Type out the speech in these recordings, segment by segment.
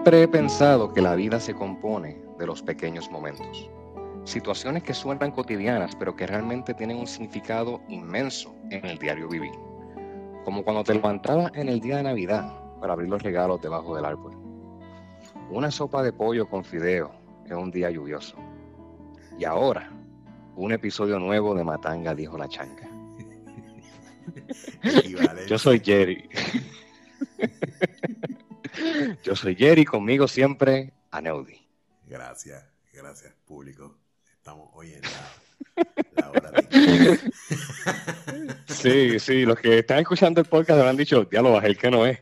Siempre he pensado que la vida se compone de los pequeños momentos. Situaciones que suenan cotidianas, pero que realmente tienen un significado inmenso en el diario vivir. Como cuando te levantabas en el día de Navidad para abrir los regalos debajo del árbol. Una sopa de pollo con fideo en un día lluvioso. Y ahora, un episodio nuevo de Matanga, dijo la changa. Yo soy Jerry. Yo soy Jerry, conmigo siempre Aneudi. Gracias, gracias público. Estamos hoy en la, hora de... Sí, sí, los que están escuchando el podcast habrán dicho, ya lo bajé, el que no es.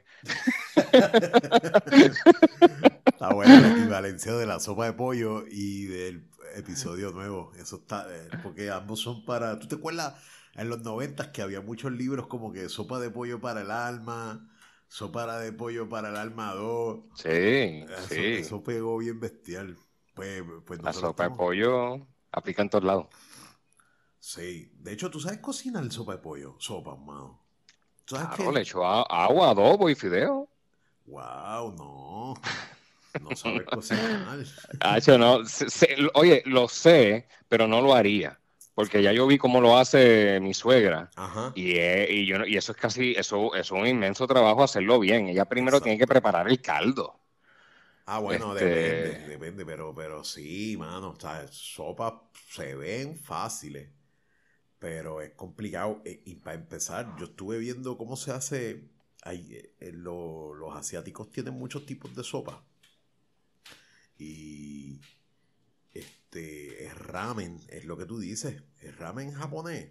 Está bueno la equivalencia de la sopa de pollo y del episodio nuevo. Eso está, eh, porque ambos son para. ¿Tú te acuerdas en los noventas que había muchos libros como que sopa de pollo para el alma, sopa de pollo para el alma 2? Sí, eso, sí. Eso pegó bien bestial. Pues, pues la sopa de pollo aplica en todos lados. Sí, de hecho, ¿tú sabes cocinar el sopa de pollo? Sopa, mano. claro, le echo agua, adobo y fideo. Wow, no. No sabes cocinar. no. oye, lo sé, pero no lo haría. Porque ya yo vi cómo lo hace mi suegra. Y, y, yo, y eso es casi, eso, es un inmenso trabajo hacerlo bien. Ella primero tiene que preparar el caldo. Ah, bueno, este depende, depende, pero, pero sí, mano, o sea, sopas se ven fáciles, pero es complicado. E, y para empezar, yo estuve viendo cómo se hace, eh, los asiáticos tienen muchos tipos de sopa. Y este es ramen, es lo que tú dices, es ramen japonés.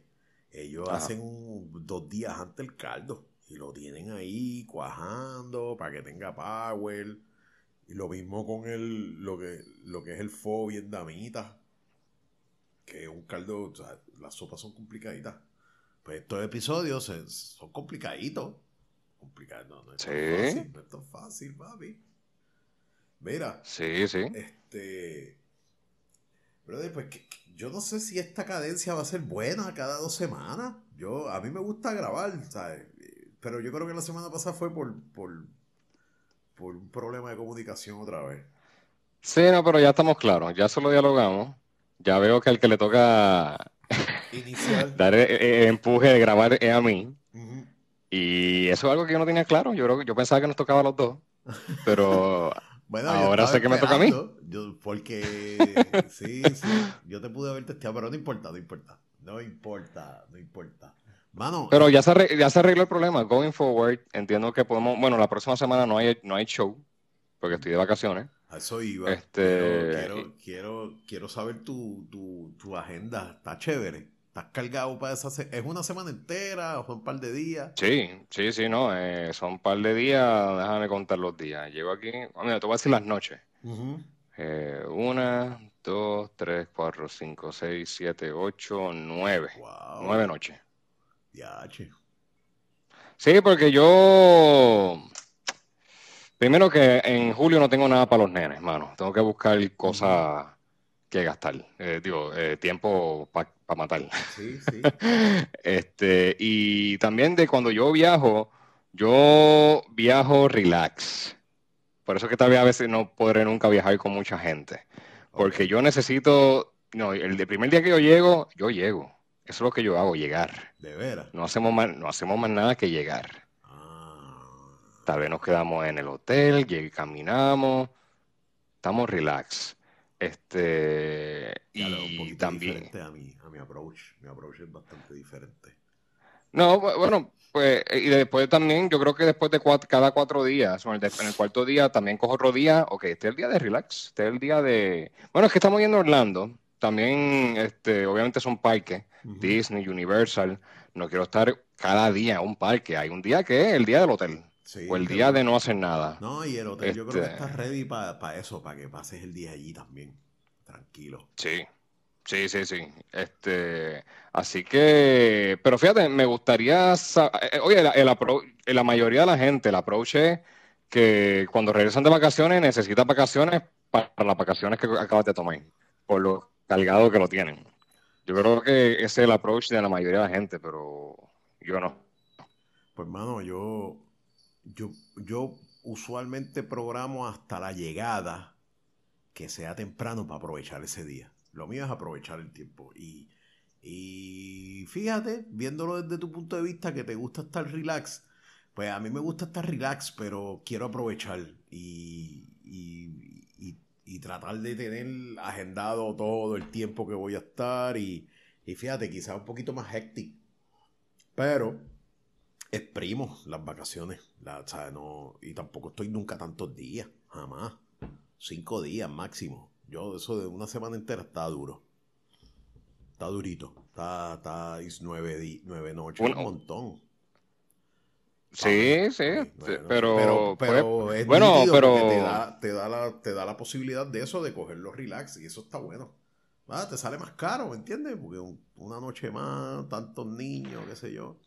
Ellos hacen dos días antes el caldo y lo tienen ahí cuajando para que tenga power. Y lo mismo con el, lo, que, lo que es el fo vietnamita, que es un caldo, o sea, las sopas son complicaditas. Pues estos episodios son complicaditos. Complicados, no, no es fácil, no es tan fácil, papi. Mira. Sí, sí. Este. Brother, pues yo no sé si esta cadencia va a ser buena cada dos semanas. Yo, a mí me gusta grabar, ¿sabes? Pero yo creo que la semana pasada fue por, por, por un problema de comunicación otra vez. Sí, no, pero ya estamos claros, ya solo dialogamos. Ya veo que el que le toca dar el, empuje de grabar es a mí. Y eso es algo que yo no tenía claro. Yo creo yo pensaba que nos tocaba a los dos. Pero Bueno, Ahora sé que me toca a mí. Yo, porque sí, sí, yo te pude haber testeado, pero no importa, no importa. No importa, no importa. Mano, pero ya se, ya se arregló el problema. Going forward, entiendo que podemos. Bueno, la próxima semana no hay, no hay show, porque estoy de vacaciones. A eso iba. Este... Quiero, quiero, quiero, saber tu, tu, tu agenda. Está chévere. ¿Estás cargado para esa ¿Es una semana entera o son un par de días? Sí, sí, sí, no. Eh, son un par de días. Déjame contar los días. Llego aquí. Ah, mira, te voy a decir las noches. Eh, una, dos, tres, cuatro, cinco, seis, siete, ocho, nueve. Nueve noches. Ya, Sí, porque yo. Primero que en julio no tengo nada para los nenes, mano. Tengo que buscar cosas que gastar. Eh, digo, tiempo para para matar. Sí, sí. este, y también de cuando yo viajo, yo viajo relax. Por eso que tal vez a veces no podré nunca viajar con mucha gente. Porque yo necesito, no, el primer día que yo llego, yo llego. Eso es lo que yo hago, llegar. De veras. No hacemos más, no hacemos más nada que llegar. Ah. Tal vez nos quedamos en el hotel, caminamos, estamos relax. Este, y también. a mi, a mi approach. Mi approach es bastante diferente. No, bueno, pues, eh, y después también, yo creo que después de cada cuatro días, en el, cuarto día también cojo otro día, ok, este es el día de relax, este es el día de. Bueno, es que estamos yendo a Orlando, también, este, obviamente son parques, Disney, Universal, no quiero estar cada día en un parque, hay un día que es el día del hotel o el día de no hacer nada. No, y el hotel yo creo que este está ready para eso, para que pases el día allí también. Tranquilo. Sí. Sí, sí, sí. Este, así que, pero fíjate, me gustaría, eh, oye, el, la mayoría de la gente, el approach es que cuando regresan de vacaciones necesitan vacaciones para las vacaciones que acabas de tomar, por lo cargado que lo tienen. Yo creo que ese es el approach de la mayoría de la gente, pero yo no. Pues, hermano, yo yo, yo usualmente programo hasta la llegada que sea temprano para aprovechar ese día. Lo mío es aprovechar el tiempo. Y, y fíjate, viéndolo desde tu punto de vista, que te gusta estar relax, pues a mí me gusta estar relax, pero quiero aprovechar y, y, y, tratar de tener agendado todo el tiempo que voy a estar y, fíjate, quizás un poquito más hectic. Pero exprimo las vacaciones, la, No, y tampoco estoy nunca tantos días, jamás. Cinco días máximo. Yo eso de una semana entera está duro. Está durito. Está, está nueve, nueve noches, un montón. Sí, sí, pero, pero, pues, bueno, pero te da, te, da la, te da la posibilidad de eso, de cogerlo relax, y eso está bueno. Ah, te sale más caro, ¿me entiendes? Porque una noche más, tantos niños, qué sé yo.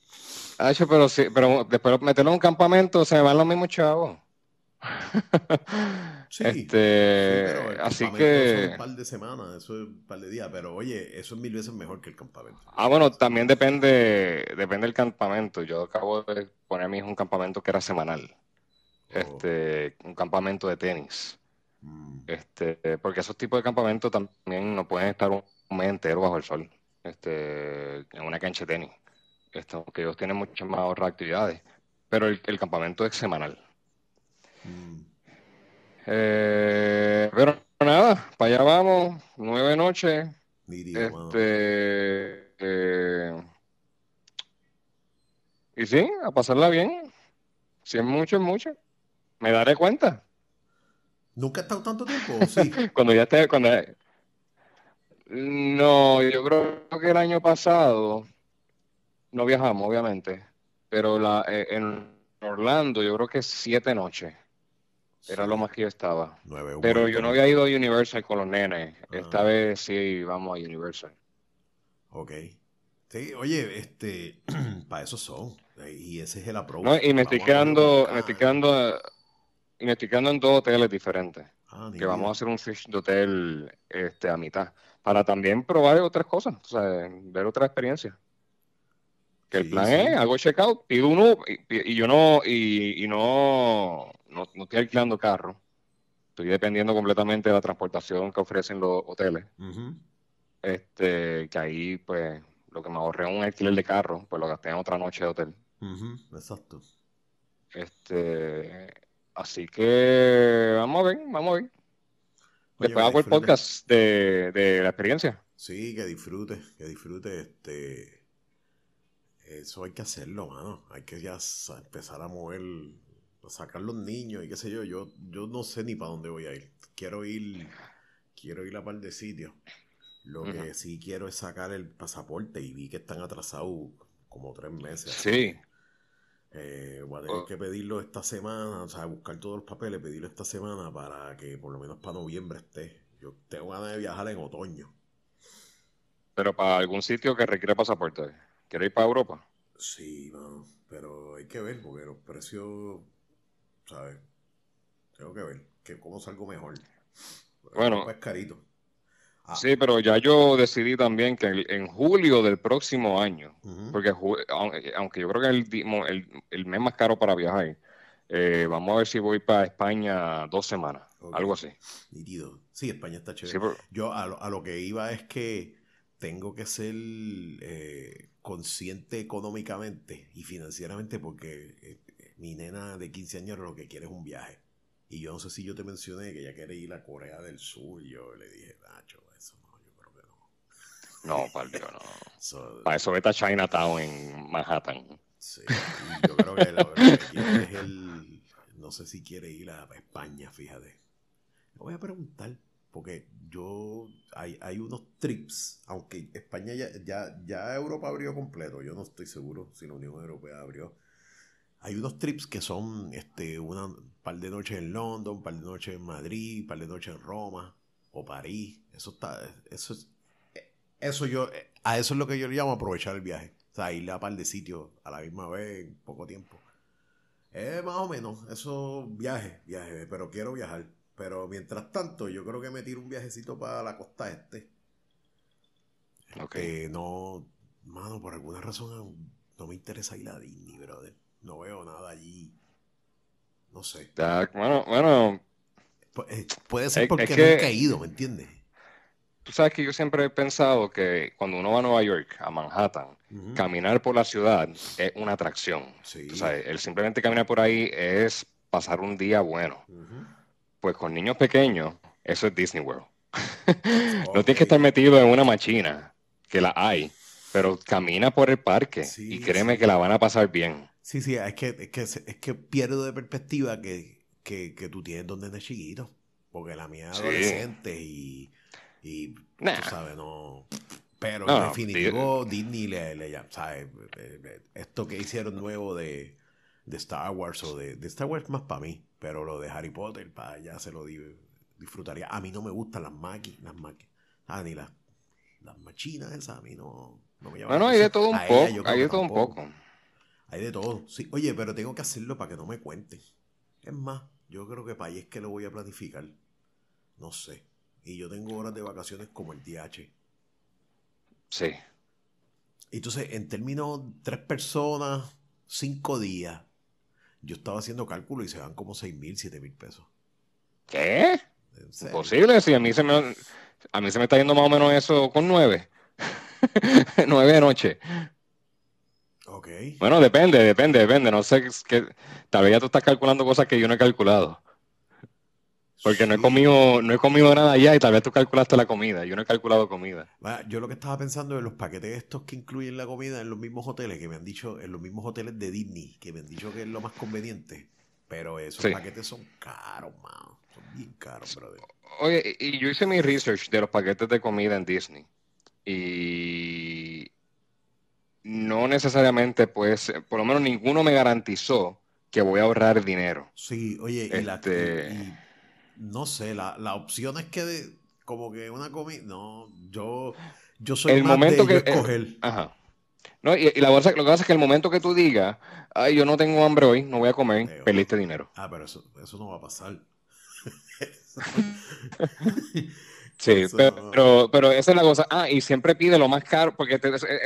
Ah, pero sí, pero después meterlo en un campamento se me van los mismos chavos. Sí, este, así que un par de semanas, eso es un par de días, pero oye, eso es mil veces mejor que el campamento. Ah, bueno, también depende, depende del campamento. Yo acabo de poner a mi hijo un campamento que era semanal, oh. este, un campamento de tenis, mm. este, porque esos tipos de campamentos también no pueden estar un mes entero bajo el sol, este, en una cancha de tenis, esto, que ellos tienen muchas más otras actividades, pero el, campamento es semanal. Mm. Eh, pero nada, para allá vamos, nueve noches. este, eh, y sí, a pasarla bien. Si es mucho, es mucho. Me daré cuenta. ¿Nunca ha estado tanto tiempo? Sí. cuando ya esté, cuando... No, yo creo que el año pasado no viajamos, obviamente, pero la, eh, en Orlando yo creo que siete noches. Era lo más que yo estaba. Pero yo no había ido a Universal con los nenes. Esta ah. vez sí vamos a Universal. Ok. Sí, oye, este, para eso son. Y ese es el approach. No, y me estoy quedando, me estoy quedando, y me estoy quedando en dos hoteles diferentes. Ah, que vamos a hacer un fish de hotel este, a mitad. Para también probar otras cosas, o sea, ver otra experiencia. Que el plan es, hago checkout, pido uno, y, yo no, y, y no, no, no estoy alquilando carro, estoy dependiendo completamente de la transportación que ofrecen los hoteles. Este, que ahí, pues, lo que me ahorré un alquiler de carro, pues lo gasté en otra noche de hotel. Exacto. Este, así que vamos a ver, vamos a ver. Después hago el podcast de, de, la experiencia. Sí, que disfrute, que disfrute. Este, eso hay que hacerlo, mano. Hay que ya empezar a mover sacar los niños y qué sé yo, yo, yo no sé ni para dónde voy a ir. Quiero ir, quiero ir a par de sitios. Lo que sí quiero es sacar el pasaporte y vi que están atrasados como tres meses. Sí. Eh, voy a tener oh. que pedirlo esta semana, o sea, buscar todos los papeles, pedirlo esta semana para que por lo menos para noviembre esté. Yo tengo ganas de viajar en otoño. Pero para algún sitio que requiere pasaporte. ¿Quieres ir para Europa? Sí, pero hay que ver porque los precios ¿sabes? Tengo que ver que cómo salgo mejor. Bueno, es carito. Ah. Sí, pero ya yo decidí también que en julio del próximo año, porque aunque yo creo que es el, mes más caro para viajar, eh, vamos a ver si voy para España dos semanas, algo así. Sí, España está chévere. Yo a lo, a lo, que iba es que tengo que ser eh, consciente económicamente y financieramente porque eh, mi nena de 15 años lo que quiere es un viaje. Y yo no sé si yo te mencioné que ella quiere ir a Corea del Sur. Yo le dije, Nacho, eso no, yo creo que no. No, para no. para eso vete a Chinatown en Manhattan. Sí, yo creo que lo que es el. No sé si quiere ir a España, fíjate. Voy a preguntar, porque yo. Hay, hay unos trips, aunque España ya, ya, ya Europa abrió completo. Yo no estoy seguro si la Unión Europea abrió hay unos trips que son este, una, un par de noches en London, un par de noches en Madrid, un par de noches en Roma o París. Eso está, eso es, eso yo, a eso es lo que yo le llamo aprovechar el viaje. O sea, ir a par de sitios a la misma vez en poco tiempo. Es más o menos, eso viaje, viaje, pero quiero viajar. Pero mientras tanto, yo creo que me tiro un viajecito para la costa este. Ok. no, mano, por alguna razón no me interesa ir a Disney, brother. No veo nada allí. No sé. bueno, bueno. Eh, puede ser porque no he caído, ¿me entiendes? Tú sabes que yo siempre he pensado que cuando uno va a Nueva York, a Manhattan, caminar por la ciudad es una atracción. Sí. el simplemente caminar por ahí es pasar un día bueno. Pues con niños pequeños, eso es Disney World. no tienes que estar metido en una machina, que la hay, pero camina por el parque y créeme que la van a pasar bien. Sí, sí, es que, es que, es que pierdo de perspectiva que, tú tienes donde es chiquito. Porque la mía es adolescente y, y tú sabes, no. Pero en definitivo, Disney le, le ¿sabes? Esto que hicieron nuevo de, de Star Wars o de, de Star Wars más para mí, pero lo de Harry Potter, para allá se lo disfrutaría. A mí no me gustan las máquinas, las máquinas, ah, ni las, las machinas esas, a mí no, no me llaman. Bueno, hay de todo un poco, hay de todo un poco. Hay de todo. Sí, oye, pero tengo que hacerlo para que no me cuenten. Es más, yo creo que para ahí es que lo voy a planificar. No sé. Y yo tengo horas de vacaciones como el DH. Sí. Entonces, en términos, tres personas, cinco días, yo estaba haciendo cálculo y se van como seis mil, siete mil pesos. ¿Qué? Imposible, sí, a mí se me a mí se me está yendo más o menos eso con nueve. nueve de noche. Bueno, depende, depende, depende. No sé, que, tal vez ya tú estás calculando cosas que yo no he calculado. Porque no he comido, no he comido nada allá y tal vez tú calculaste la comida. Yo no he calculado comida. Yo lo que estaba pensando en los paquetes estos que incluyen la comida en los mismos hoteles, que me han dicho, en los mismos hoteles de Disney, que me han dicho que es lo más conveniente. Pero esos paquetes son caros, man. Son bien caros, brother. Oye, y yo hice mi research de los paquetes de comida en Disney. Y no necesariamente, pues, por lo menos ninguno me garantizó que voy a ahorrar dinero. Sí, oye, y, la, este no sé, la, la opción es que como que una comida, no, yo, yo soy el momento que, eh, escoger. ajá. No, y, la verdad, lo que pasa es que el momento que tú digas, ay, yo no tengo hambre hoy, no voy a comer, perdiste dinero. Ah, pero eso, eso no va a pasar. Sí, pero, pero esa es la cosa. Ah, y siempre pide lo más caro, porque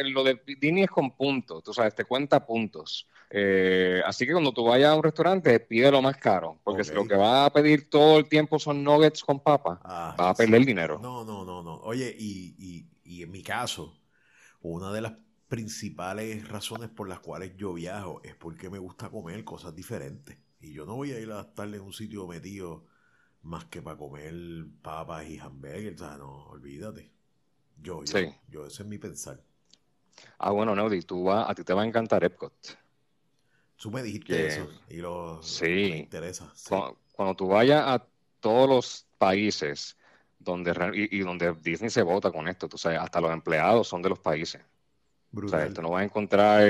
lo de Disney es con puntos, tú sabes, te cuenta puntos. Eh, así que cuando tú vayas a un restaurante, pide lo más caro, porque si lo que va a pedir todo el tiempo son nuggets con papa, ah, va a perder dinero. No, no, no, no. Oye, y, y, y en mi caso, una de las principales razones por las cuales yo viajo es porque me gusta comer cosas diferentes. Y yo no voy a ir a estar en un sitio metido más que para comer papas y hamburguesas. O sea, no, olvídate. Yo, yo, yo, ese es mi pensar. Ah, bueno, Neudi, tú va, a ti te va a encantar Epcot. Tú me dijiste eso y lo, sí. me interesa. Cuando, tú vayas a todos los países donde y, donde Disney se vota con esto, tú sabes, hasta los empleados son de los países. O sea, tú no vas a encontrar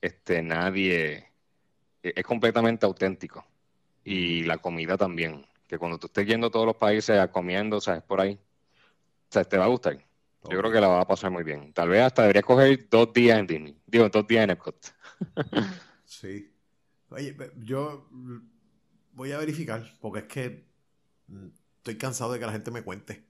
este nadie, e, es completamente auténtico. Y la comida también que cuando tú estés yendo a todos los países a comiendo, ¿sabes? Por ahí, sea, te va a gustar. Yo creo que la va a pasar muy bien. Tal vez hasta debería coger dos días en Disney. Digo, dos días en Epcot. sí. Oye, yo voy a verificar, porque es que mm, estoy cansado de que la gente me cuente.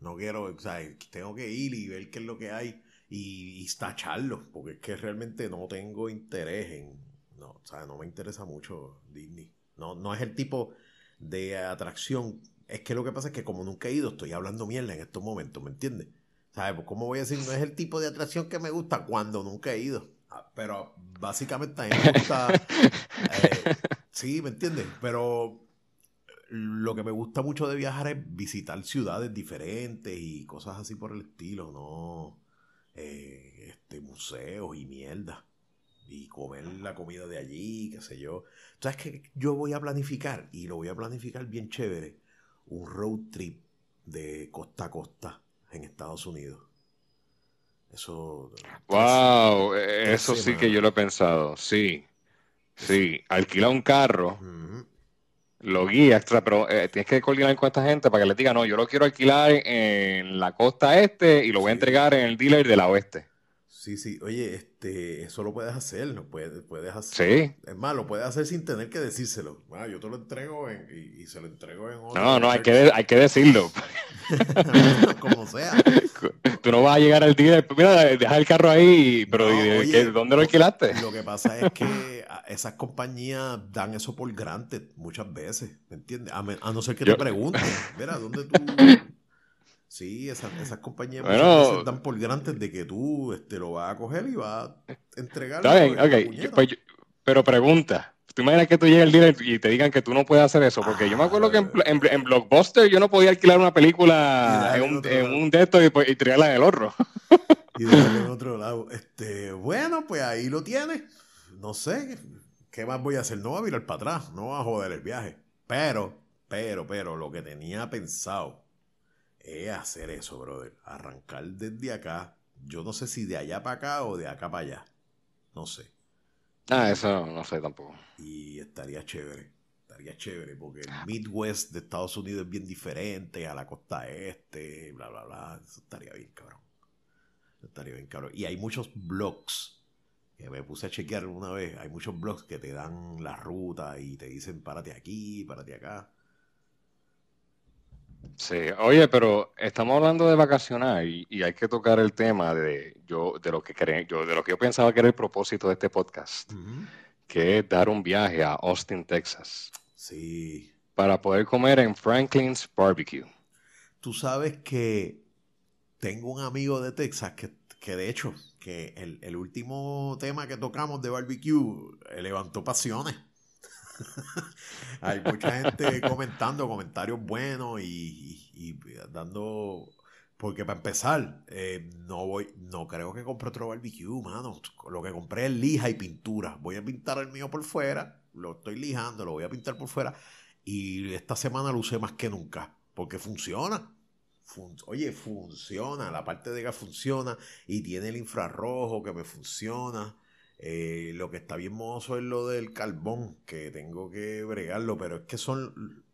No quiero, o sea, tengo que ir y ver qué es lo que hay y, y tacharlo, porque es que realmente no tengo interés en, no, o sea, no me interesa mucho Disney. No, no es el tipo, de atracción. Es que lo que pasa es que como nunca he ido, estoy hablando mierda en estos momentos, ¿me entiendes? ¿Sabes? Pues, ¿Cómo voy a decir? No es el tipo de atracción que me gusta cuando nunca he ido. Ah, pero básicamente a mí me gusta... Eh, sí, ¿me entiendes? Pero lo que me gusta mucho de viajar es visitar ciudades diferentes y cosas así por el estilo, ¿no? Eh, este, museos y mierda y comer la comida de allí, qué sé yo. Entonces, que yo voy a planificar, y lo voy a planificar bien chévere, un road trip de costa a costa en Estados Unidos. Eso. ¡Wow! Eso sí que yo lo he pensado, sí. Sí, alquila un carro, lo guía, pero eh, tienes que coordinar con esta gente para que le diga, no, yo lo quiero alquilar en la costa este y lo voy a entregar en el dealer de la oeste. Sí, sí. Oye, este, eso lo puedes hacer, lo puedes, puedes hacer. Sí. Es más, lo puedes hacer sin tener que decírselo. Ah, yo te lo entrego y, se lo entrego en otro. No, no, hay que, hay que decirlo. Como sea. Tú no vas a llegar al día, mira, deja el carro ahí, pero ¿dónde lo alquilaste? Lo que pasa es que esas compañías dan eso por granted muchas veces, ¿me entiendes? A, no ser que te pregunten, mira, ¿dónde tú...? Sí, esas, esas compañías dan por granted de que tú este, lo vas a coger y vas a entregarlo. Está bien, ok. Pues pero pregunta, ¿tú imaginas que tú llegues al día y te digan que tú no puedes hacer eso? Porque yo me acuerdo que en, Blockbuster yo no podía alquilar una película en un, en un, de estos y, pues, y tirarla del otro. y de otro lado. Este, bueno, pues ahí lo tienes. No sé, ¿qué más voy a hacer? No voy a virar para atrás, no voy a joder el viaje. Pero, pero, pero, lo que tenía pensado es hacer eso, brother. Arrancar desde acá. Yo no sé si de allá para acá o de acá para allá. No sé. Ah, eso no sé tampoco. Y estaría chévere. Estaría chévere porque el Midwest de Estados Unidos es bien diferente a la costa este, bla, bla, bla. Eso estaría bien, cabrón. Estaría bien cabrón. Y hay muchos blogs que me puse a chequear una vez. Hay muchos blogs que te dan la ruta y te dicen párate aquí, párate acá. Sí, oye, pero estamos hablando de vacacionar y, hay que tocar el tema de yo de lo que yo de lo que yo pensaba que era el propósito de este podcast, que es dar un viaje a Austin, Texas. Sí. Para poder comer en Franklin's Barbecue. Tú sabes que tengo un amigo de Texas que, de hecho, que el, último tema que tocamos de barbecue eh, levantó pasiones. Hay mucha gente comentando comentarios buenos y, dando... Porque para empezar, eh, no voy, no creo que compre otro barbecue, mano. Lo que compré es lija y pintura. Voy a pintar el mío por fuera, lo estoy lijando, lo voy a pintar por fuera. Y esta semana lo usé más que nunca, porque funciona oye, funciona, la parte de gas funciona y tiene el infrarrojo que me funciona. Eh, lo que está bien mozo es lo del carbón, que tengo que bregarlo, pero es que son...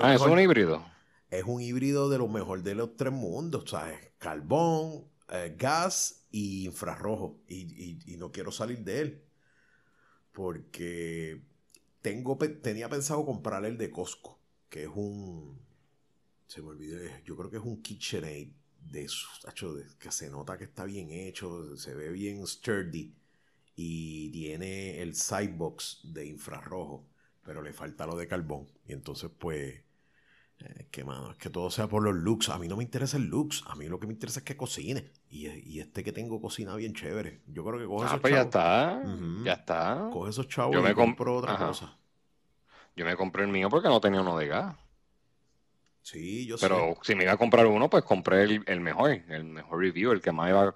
ah, es un híbrido. Es un híbrido de lo mejor de los tres mundos, ¿sabes? Carbón, eh, gas y infrarrojo. Y, y, no quiero salir de él. Porque tengo, tenía pensado comprar el de Costco, que es un, se me olvidé, yo creo que es un KitchenAid de hecho, que se nota que está bien hecho, se ve bien sturdy y tiene el sidebox de infrarrojo, pero le falta lo de carbón. Y entonces, pues, eh, que mano, es que todo sea por los looks. A mí no me interesa el looks, a mí lo que me interesa es que cocine. Y, este que tengo cocina bien chévere. Yo creo que coge ah, esos pues ya está, ya está. Coge esos chavos yo me y compro otra cosa. Yo me compré el mío porque no tenía uno de gas. Sí, yo Pero sé. si me iba a comprar uno, pues compré el, mejor, el mejor review, el que más iba a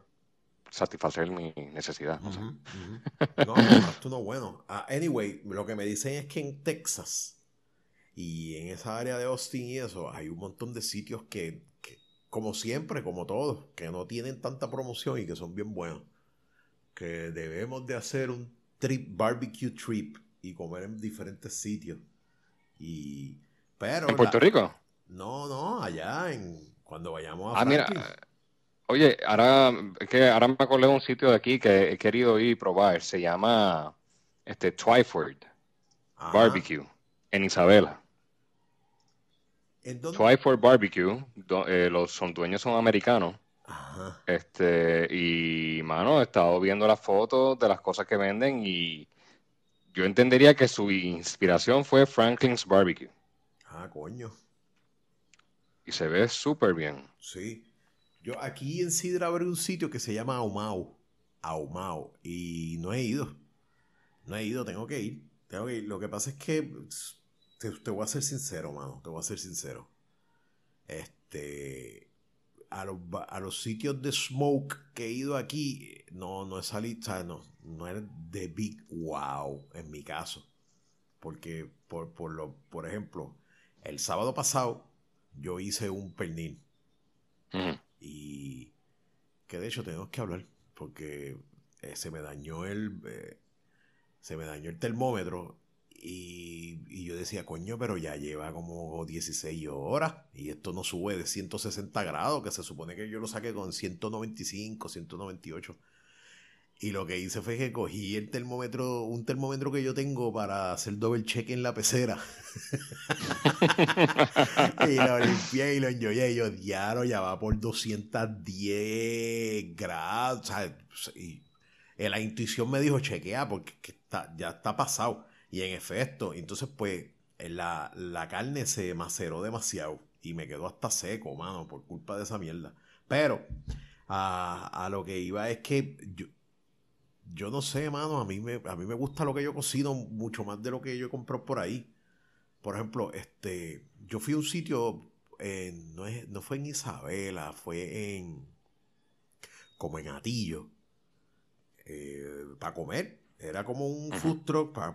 satisfacer mi necesidad. No, no, no, no, bueno. Ah, anyway, lo que me dicen es que en Texas y en esa área de Austin y eso, hay un montón de sitios que, como siempre, como todos, que no tienen tanta promoción y que son bien buenos. Que debemos de hacer un trip, barbecue trip y comer en diferentes sitios. Y, pero... ¿En Puerto Rico? No, no, allá en cuando vayamos a. Ah, mira. Oye, ahora que ahora me acordé de un sitio de aquí que he querido ir y probar. Se llama este Twyford Barbecue en Isabela. ¿En Twyford Barbecue, eh, los son dueños son americanos. Ajá. Este, y mano, he estado viendo las fotos de las cosas que venden y yo entendería que su inspiración fue Franklin's Barbecue. Ah, coño y se ve súper bien. Sí. Yo aquí en Sidra habré un sitio que se llama Aumau. Aumau. Y no he ido. No he ido, tengo que ir. Tengo que ir. Lo que pasa es que te, voy a ser sincero, mano. Te voy a ser sincero. Este. A los, a los sitios de smoke que he ido aquí, no, no o sea, no, no es de big wow en mi caso. Porque, por, por, lo, por ejemplo, el sábado pasado yo hice un pernil. Y que de hecho tenemos que hablar porque eh, se me dañó el eh, se me dañó el termómetro y, yo decía, coño, pero ya lleva como 16 horas y esto no sube de 160 grados, que se supone que yo lo saqué con 195, 198. Y lo que hice fue que cogí el termómetro, un termómetro que yo tengo para hacer doble check en la pecera. y lo limpié y lo enjoyé. Y yo, diario, ya va por 210 grados. Y, eh, la intuición me dijo, chequea, porque está, ya está pasado. Y en efecto, entonces pues la, la carne se maceró demasiado y me quedó hasta seco, mano, por culpa de esa mierda. Pero a, lo que iba es que yo, yo no sé, mano, a mí, me, a mí me gusta lo que yo cocino mucho más de lo que yo compro por ahí. Por ejemplo, este, yo fui a un sitio, no, es, no fue en Isabela, fue en, como en Atillo, eh, para comer. Era como un food truck para,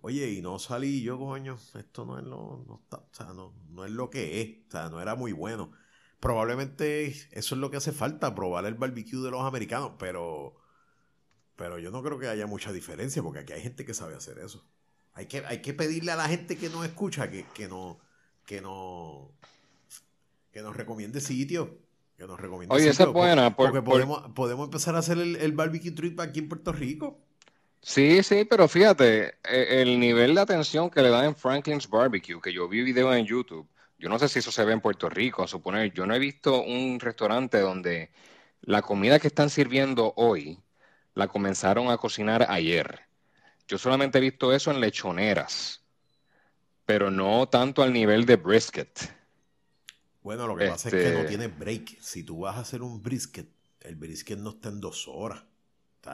Oye, y no salí yo, coño, esto no es lo, no, está, o sea, no, no es lo que es, o sea, no era muy bueno. Probablemente eso es lo que hace falta, probar el barbecue de los americanos, pero, pero yo no creo que haya mucha diferencia, porque aquí hay gente que sabe hacer eso. Hay que, hay que pedirle a la gente que nos escucha que, que no, que no, que nos recomiende sitios. Que nos recomiende Oye, esa es buena. porque podemos, podemos empezar a hacer el, el barbecue trip aquí en Puerto Rico. Sí, sí, pero fíjate, e, el nivel de atención que le dan en Franklin's Barbecue, que yo vi video en YouTube, yo no sé si eso se ve en Puerto Rico, a suponer, yo no he visto un restaurante donde la comida que están sirviendo hoy la comenzaron a cocinar ayer. Yo solamente he visto eso en lechoneras, pero no tanto al nivel de brisket. Bueno, lo que pasa es que no este tiene break. Si tú vas a hacer un brisket, el brisket no está en dos horas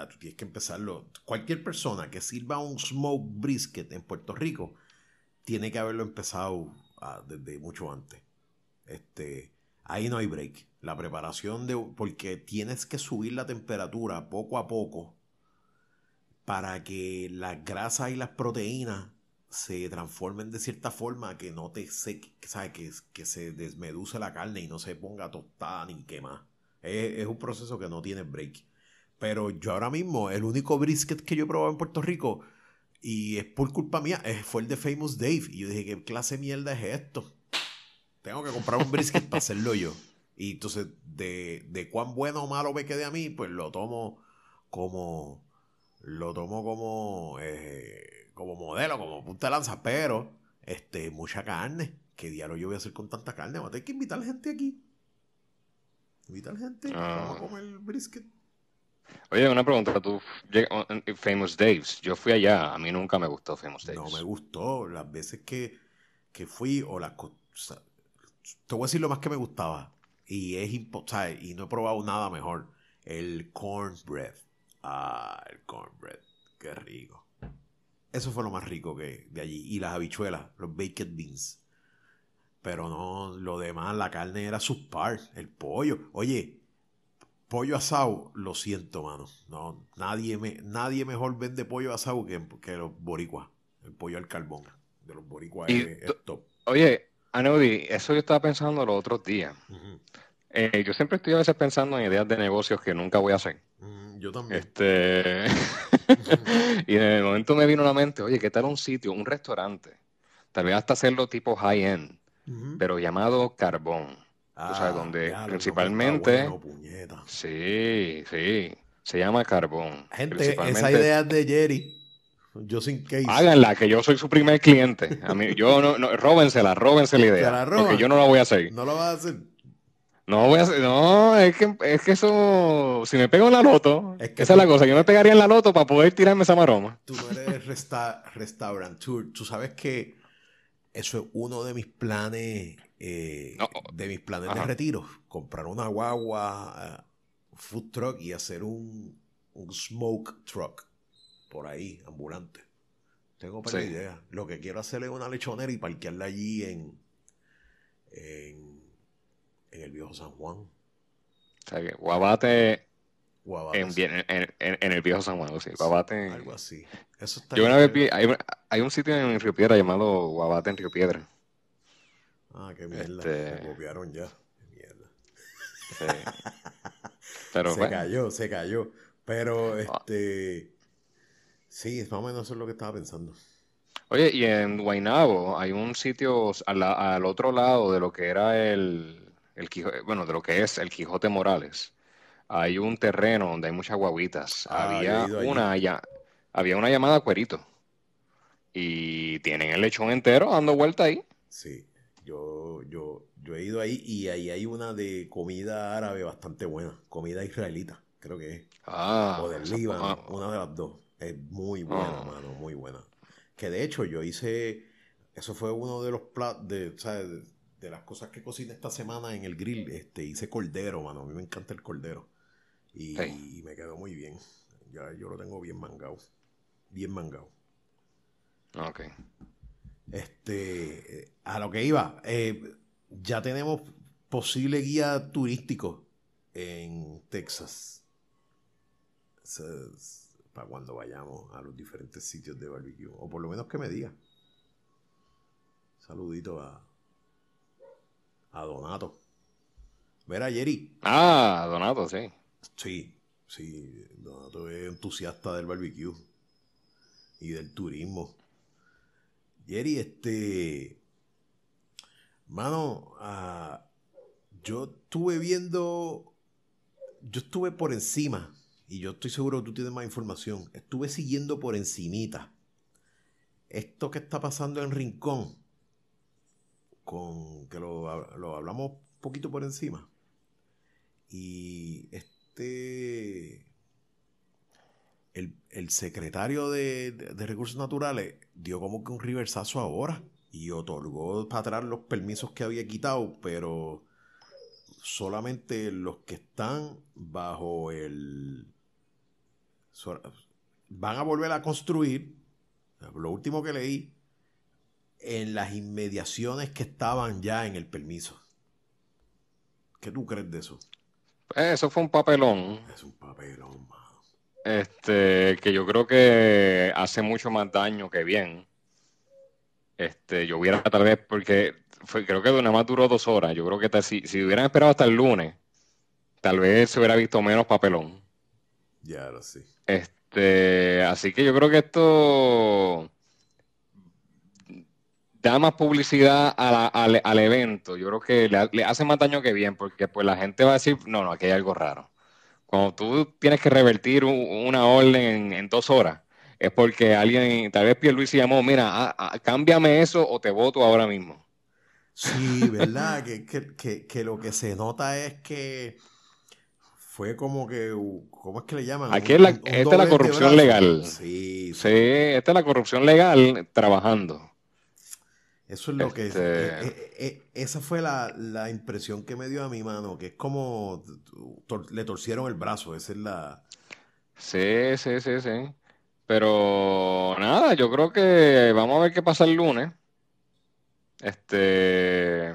tú tienes que empezarlo. Cualquier persona que sirva un smoke brisket en Puerto Rico tiene que haberlo empezado ah, desde mucho antes. Este, ahí no hay break. La preparación de. Porque tienes que subir la temperatura poco a poco para que las grasas y las proteínas se transformen de cierta forma que no te se, Que, que se desmeduce la carne y no se ponga tostada ni quema. Es, es un proceso que no tiene break. Pero yo ahora mismo, el único brisket que yo he probado en Puerto Rico, y es por culpa mía, fue el de Famous Dave. Y yo dije, ¿qué clase de mierda es esto? Tengo que comprar un brisket para hacerlo yo. Y entonces, de, de cuán bueno o malo me quede a mí, pues lo tomo como. Lo tomo como. Eh, como modelo, como punta de lanza. Pero, este, mucha carne. ¿Qué diablo yo voy a hacer con tanta carne? Voy a tener que invitar gente aquí. Invitar gente. Vamos a comer el brisket. Oye, una pregunta, tú, Famous Daves, yo fui allá, a mí nunca me gustó Famous Daves. No me gustó, las veces que, que fui o las cosas, te voy a decir lo más que me gustaba, y es imposible, y no he probado nada mejor, el cornbread. Ah, el cornbread, qué rico. Eso fue lo más rico que de allí. Y las habichuelas, los baked beans. Pero no, lo demás, la carne era par el pollo. Oye, pollo asado, lo siento, mano. No, nadie, me, nadie mejor vende pollo asado que, que los boricuas. El pollo al carbón de los boricuas es, top. Oye, Aneudi, eso yo estaba pensando los otros días. Eh, yo siempre estoy a veces pensando en ideas de negocios que nunca voy a hacer. yo también. Este... y en el momento me vino a la mente, oye, ¿qué tal un sitio, un restaurante? Tal vez hasta hacerlo tipo high-end, pero llamado Carbón. Ah, sabes, donde principalmente... sí, sí. Se llama Carbón. Gente, esa idea es de Jerry. Yo sin case. Háganla, que yo soy su primer cliente. A mí, yo no, no róbensela, róbense la idea. porque yo no la voy a hacer. No la vas a hacer. No voy a hacer, no, es que, es que eso, si me pego en la loto, esa es la cosa, yo me pegaría en la loto para poder tirarme esa maroma. Tú no eres resta restaurateur, tú sabes que eso es uno de mis planes eh, de mis planes de retiro. Comprar una guagua, uh, food truck y hacer un, un, smoke truck por ahí, ambulante. Tengo para idea. Lo que quiero hacer es una lechonera y parquearla allí en, en, el viejo San Juan. O sea que Guabate, en, en, el viejo San Juan, sí, Guabate. Algo así. Eso Yo una vez vi, hay, hay, un sitio en Río Piedra llamado Guabate en Río Piedra. Ah, qué mierda. Se este, copiaron ya. Qué mierda. Pero, se cayó, se cayó. Pero, ah. este. Sí, más o menos eso es lo que estaba pensando. Oye, y en Guaynabo hay un sitio al, otro lado de lo que era el, el Quijote, bueno, de lo que es el Quijote Morales. Hay un terreno donde hay muchas guaguitas. Ah, había una ya, había una llamada cuerito. Y tienen el lechón entero dando vuelta ahí. Sí. Yo, yo, yo he ido ahí y ahí hay una de comida árabe bastante buena, comida israelita. creo que es. Ah, o del Líbano, una de las dos. Es muy buena, ah. mano, muy buena. Que de hecho yo hice, eso fue uno de los platos, de, ¿sabes? de las cosas que cociné esta semana en el grill, este, hice cordero, mano. A mí me encanta el cordero. Y, me quedó muy bien. Ya yo lo tengo bien mangado. Bien mangado. Ok. Este, a lo que iba, eh, ya tenemos posible guía turístico en Texas. Para cuando vayamos a los diferentes sitios de barbecue. O por lo menos que me diga. Saludito a, a Donato. Ver a Jerry. Ah, Donato, sí. Sí, sí. Donato es entusiasta del barbecue y del turismo. Jerry, este. Mano, ah, yo estuve viendo. Yo estuve por encima. Y yo estoy seguro que tú tienes más información. Estuve siguiendo por encimita. Esto que está pasando en Rincón con que lo, hablamos un poquito por encima. Y este el, secretario de, Recursos Naturales dio como que un reversazo ahora y otorgó para atrás los permisos que había quitado, pero solamente los que están bajo el... Van a volver a construir, lo último que leí, en las inmediaciones que estaban ya en el permiso. ¿Qué tú crees de eso? Eso fue un papelón. Es un papelón, mano. Este, que yo creo que hace mucho más daño que bien. Este, yo hubiera tal vez, porque fue, creo que nada más duró dos horas. Yo creo que si, si hubieran esperado hasta el lunes, tal vez se hubiera visto menos papelón. Ya, lo sí. Este, así que yo creo que esto da más publicidad al, evento, yo creo que le, hace más daño que bien, porque pues la gente va a decir, no, no, aquí hay algo raro. Cuando tú tienes que revertir una orden en, dos horas, es porque alguien, tal vez Pierluisi llamó, mira, cámbiame eso o te voto ahora mismo. Sí, ¿verdad? que, lo que se nota es que fue como que, ¿cómo es que le llaman? Aquí es la, esta es la corrupción legal. Sí, sí, esta es la corrupción legal trabajando. Eso es lo que es. Este eh, eh, eh, esa fue la, impresión que me dio a mi mano, que es como le torcieron el brazo, esa es la... Sí, sí, sí, sí. Pero nada, yo creo que vamos a ver qué pasa el lunes. Este...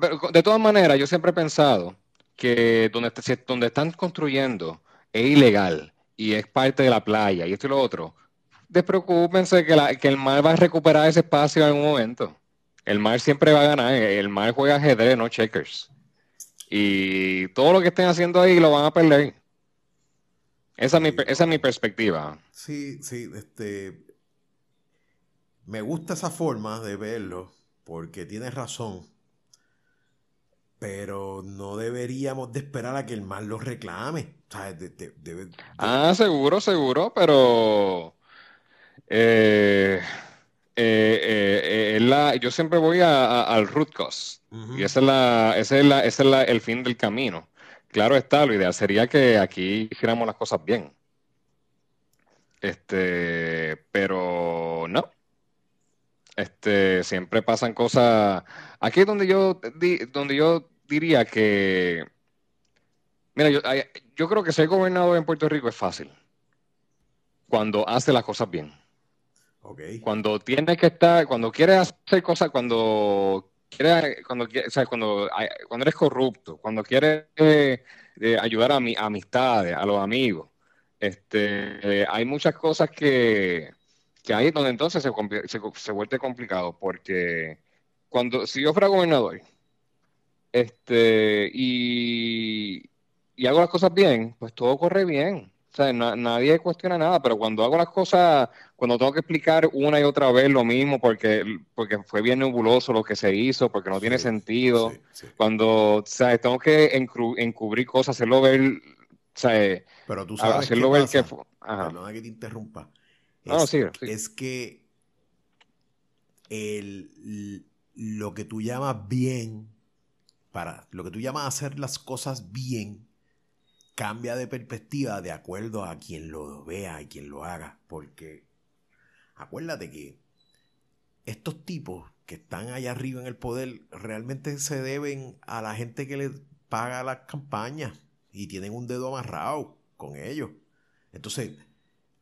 Pero de todas maneras, yo siempre he pensado que donde, donde están construyendo es ilegal y es parte de la playa y esto y lo otro, despreocúpense que, que el mar va a recuperar ese espacio en algún momento. El mar siempre va a ganar. El mar juega ajedrez, no checkers. Y todo lo que estén haciendo ahí lo van a perder. Esa, es, mi, esa es mi perspectiva. Sí, sí, este. Me gusta esa forma de verlo, porque tienes razón. Pero no deberíamos de esperar a que el mar lo reclame. Ah, seguro, seguro, pero eh, eh, eh, yo siempre voy al root cause. Y ese es, la, ese es, la, ese es el fin del camino. Claro está, lo ideal sería que aquí hiciéramos las cosas bien. Este, pero no. Este, siempre pasan cosas. Aquí es donde yo, donde yo diría que. Mira, yo, yo creo que ser gobernador en Puerto Rico es fácil. Cuando hace las cosas bien. Cuando tienes que estar, cuando quieres hacer cosas, cuando quieres, cuando, o sea, cuando, cuando eres corrupto, cuando quieres eh, ayudar a mi amistades, a los amigos, este, eh, hay muchas cosas que, que ahí donde entonces se, se, vuelve complicado, porque cuando, si yo fuera gobernador, este, y, y hago las cosas bien, pues todo corre bien. O sea, nadie cuestiona nada, pero cuando hago las cosas, cuando tengo que explicar una y otra vez lo mismo porque, porque fue bien nebuloso lo que se hizo, porque no tiene sentido, cuando o sea, tengo que encubrir cosas, hacerlo ver, o sea, pero tú sabes hacerlo ver que... Perdona que te interrumpa. Es, no, sí, es que el, lo que tú llamas bien, para lo que tú llamas hacer las cosas bien, cambia de perspectiva de acuerdo a quien lo vea y quien lo haga. Porque acuérdate que estos tipos que están allá arriba en el poder realmente se deben a la gente que les paga las campañas y tienen un dedo amarrado con ellos. Entonces,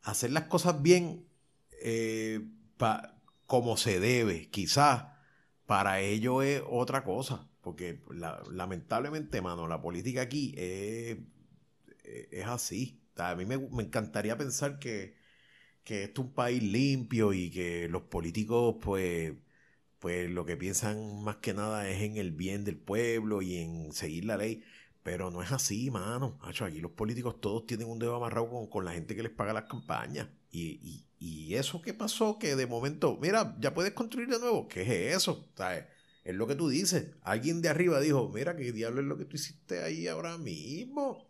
hacer las cosas bien eh, como se debe, quizás para ellos es otra cosa. Porque lamentablemente, mano, la política aquí es, así. a mí me, encantaría pensar que, que esto es un país limpio y que los políticos, pues, pues lo que piensan más que nada es en el bien del pueblo y en seguir la ley. Pero no es así, mano. aquí los políticos todos tienen un dedo amarrado con, la gente que les paga las campañas. Y, eso que pasó, que de momento, mira, ya puedes construir de nuevo. ¿Qué es eso? Es lo que tú dices. Alguien de arriba dijo, mira, ¿qué diablo es lo que tú hiciste ahí ahora mismo?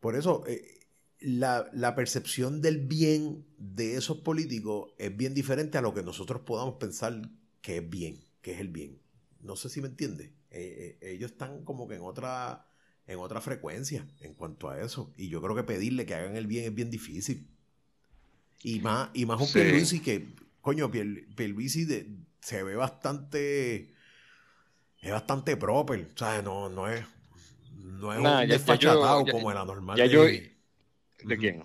Por eso, eh, la, la, percepción del bien de esos políticos es bien diferente a lo que nosotros podamos pensar que es bien, que es el bien. No sé si me entiendes. Eh, eh, ellos están como que en otra, en otra frecuencia en cuanto a eso. Y yo creo que pedirle que hagan el bien es bien difícil. Y más, y más un sí. que, coño, Pierluisi se ve bastante, es bastante proper. O sea, no, no es, no es un desfachatado como la normal. ¿De quién?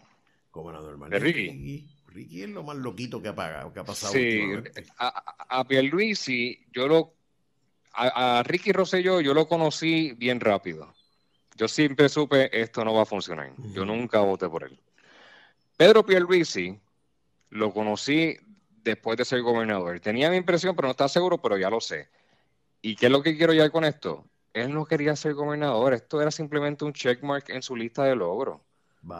Como la normal. De Ricky. Ricky. es lo más loquito que ha, pagado, que ha pasado. Sí, a, a Pierluisi, yo lo. A, Ricky Rosselló, yo lo conocí bien rápido. Yo siempre supe esto no va a funcionar. Yo nunca voté por él. Pedro Pierluisi lo conocí después de ser gobernador. Tenía mi impresión, pero no estaba seguro, pero ya lo sé. ¿Y qué es lo que quiero ya con esto? Él no quería ser gobernador. Esto era simplemente un checkmark en su lista de logros.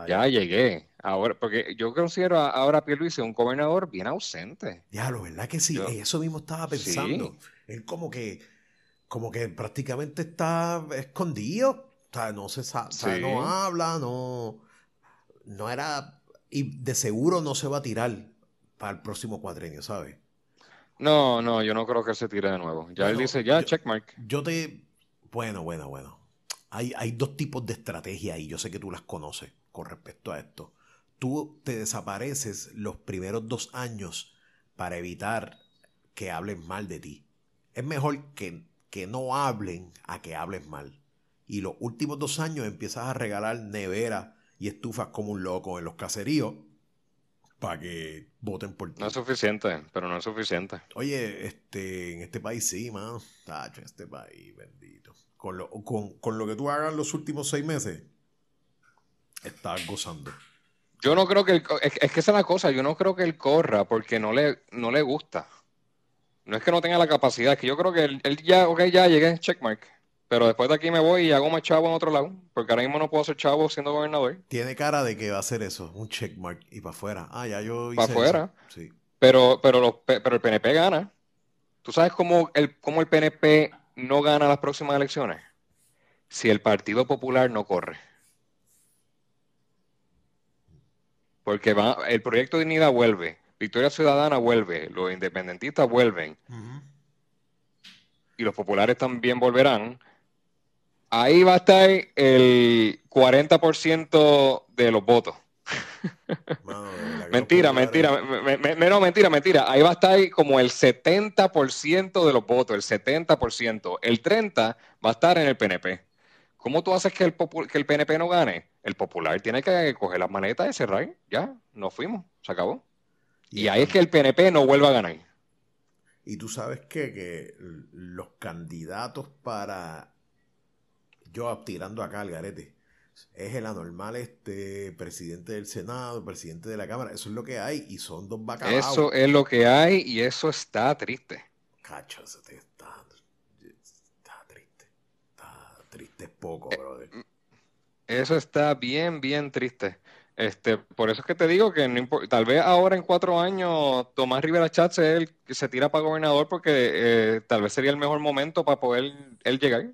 Ya llegué. Ahora, porque yo considero ahora a Pierluisi un gobernador bien ausente. Ya, lo verdad que sí. Eso mismo estaba pensando. Él como que, como que prácticamente está escondido. O sea, no se sabe, no habla, no, no era, y de seguro no se va a tirar para el próximo cuadrenio, ¿sabes? No, no, yo no creo que se tire de nuevo. Ya él dice, ya, checkmark. Yo te, bueno, bueno, bueno. Hay, hay dos tipos de estrategia y yo sé que tú las conoces con respecto a esto. Tú te desapareces los primeros dos años para evitar que hablen mal de ti. Es mejor que, que no hablen a que hablen mal. Y los últimos dos años empiezas a regalar nevera y estufas como un loco en los caseríos para que voten por ti. No es suficiente, pero no es suficiente. Oye, este, en este país sí, mano. Tacho, en este país, bendito. Con lo, con, con lo que tú hagas los últimos seis meses, estás gozando. Yo no creo que es, que esa es la cosa, yo no creo que él corra porque no le, no le gusta. No es que no tenga la capacidad, es que yo creo que él, ya, ok, ya llegué, checkmark. Pero después de aquí me voy y hago más chavo en otro lado, porque ahora mismo no puedo ser chavo siendo gobernador. Tiene cara de que va a hacer eso, un checkmark y para afuera. Ah, ya yo hice Para afuera. Sí. Pero, pero, pero el PNP gana. ¿Tú sabes cómo el, cómo el PNP no gana las próximas elecciones? Si el Partido Popular no corre. Porque va, el proyecto de Dignidad vuelve, Victoria Ciudadana vuelve, los independentistas vuelven y los populares también volverán. Ahí va a estar el 40% de los votos. mentira, mentira, no, mentira, mentira. Ahí va a estar como el 70% de los votos, el 70%. El 30% va a estar en el PNP. ¿Cómo tú haces que el, que el PNP no gane? El popular tiene que coger las manetas y cerrar. Ya, nos fuimos, se acabó. Y, ahí es que el PNP no vuelva a ganar. Y tú sabes qué? que los candidatos para yo tirando acá al garete es el anormal este presidente del Senado, presidente de la Cámara, eso es lo que hay y son dos bacalaos. Eso es lo que hay y eso está triste. Cacho, eso está, está triste. Está triste poco, eh, brother. Eso está bien, bien triste. Este, por eso es que te digo que tal vez ahora en cuatro años Tomás Rivera Chatz es el que se tira para gobernador porque eh, tal vez sería el mejor momento para poder él llegar.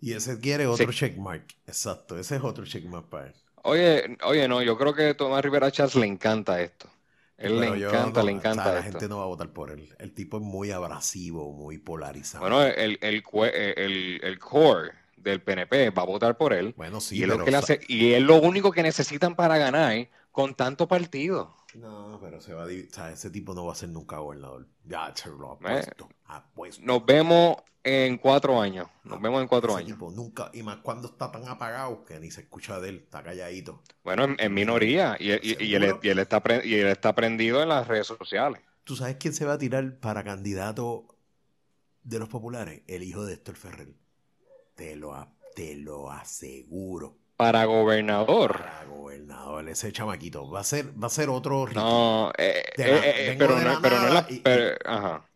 Y ese quiere otro checkmark. Exacto, ese es otro checkmark para él. Oye, oye, no, yo creo que Tomás Rivera Chatz le encanta esto. Él le encanta, le encanta. la gente no va a votar por él. El tipo es muy abrasivo, muy polarizado. Bueno, el, el, el, el core del PNP va a votar por él. Bueno, sí, y, es lo que le hace, y es lo único que necesitan para ganar con tanto partido. No, pero se va a, o sea, ese tipo no va a ser nunca gobernador. Ya, lo apuesto, apuesto. Nos vemos en cuatro años. Nos ah, vemos en cuatro años. nunca, y más cuando está tan apagado que ni se escucha de él, está calladito. Bueno, en, minoría. Y, y, él, y, él, está, y él está prendido en las redes sociales. ¿Tú sabes quién se va a tirar para candidato de los populares? El hijo de Héctor Ferrer. Te lo, te lo aseguro. Para gobernador. Para gobernador, ese chamaquito. Va a ser, va a ser otro. No, eh, eh, eh, pero, no, pero, no, es la. ajá.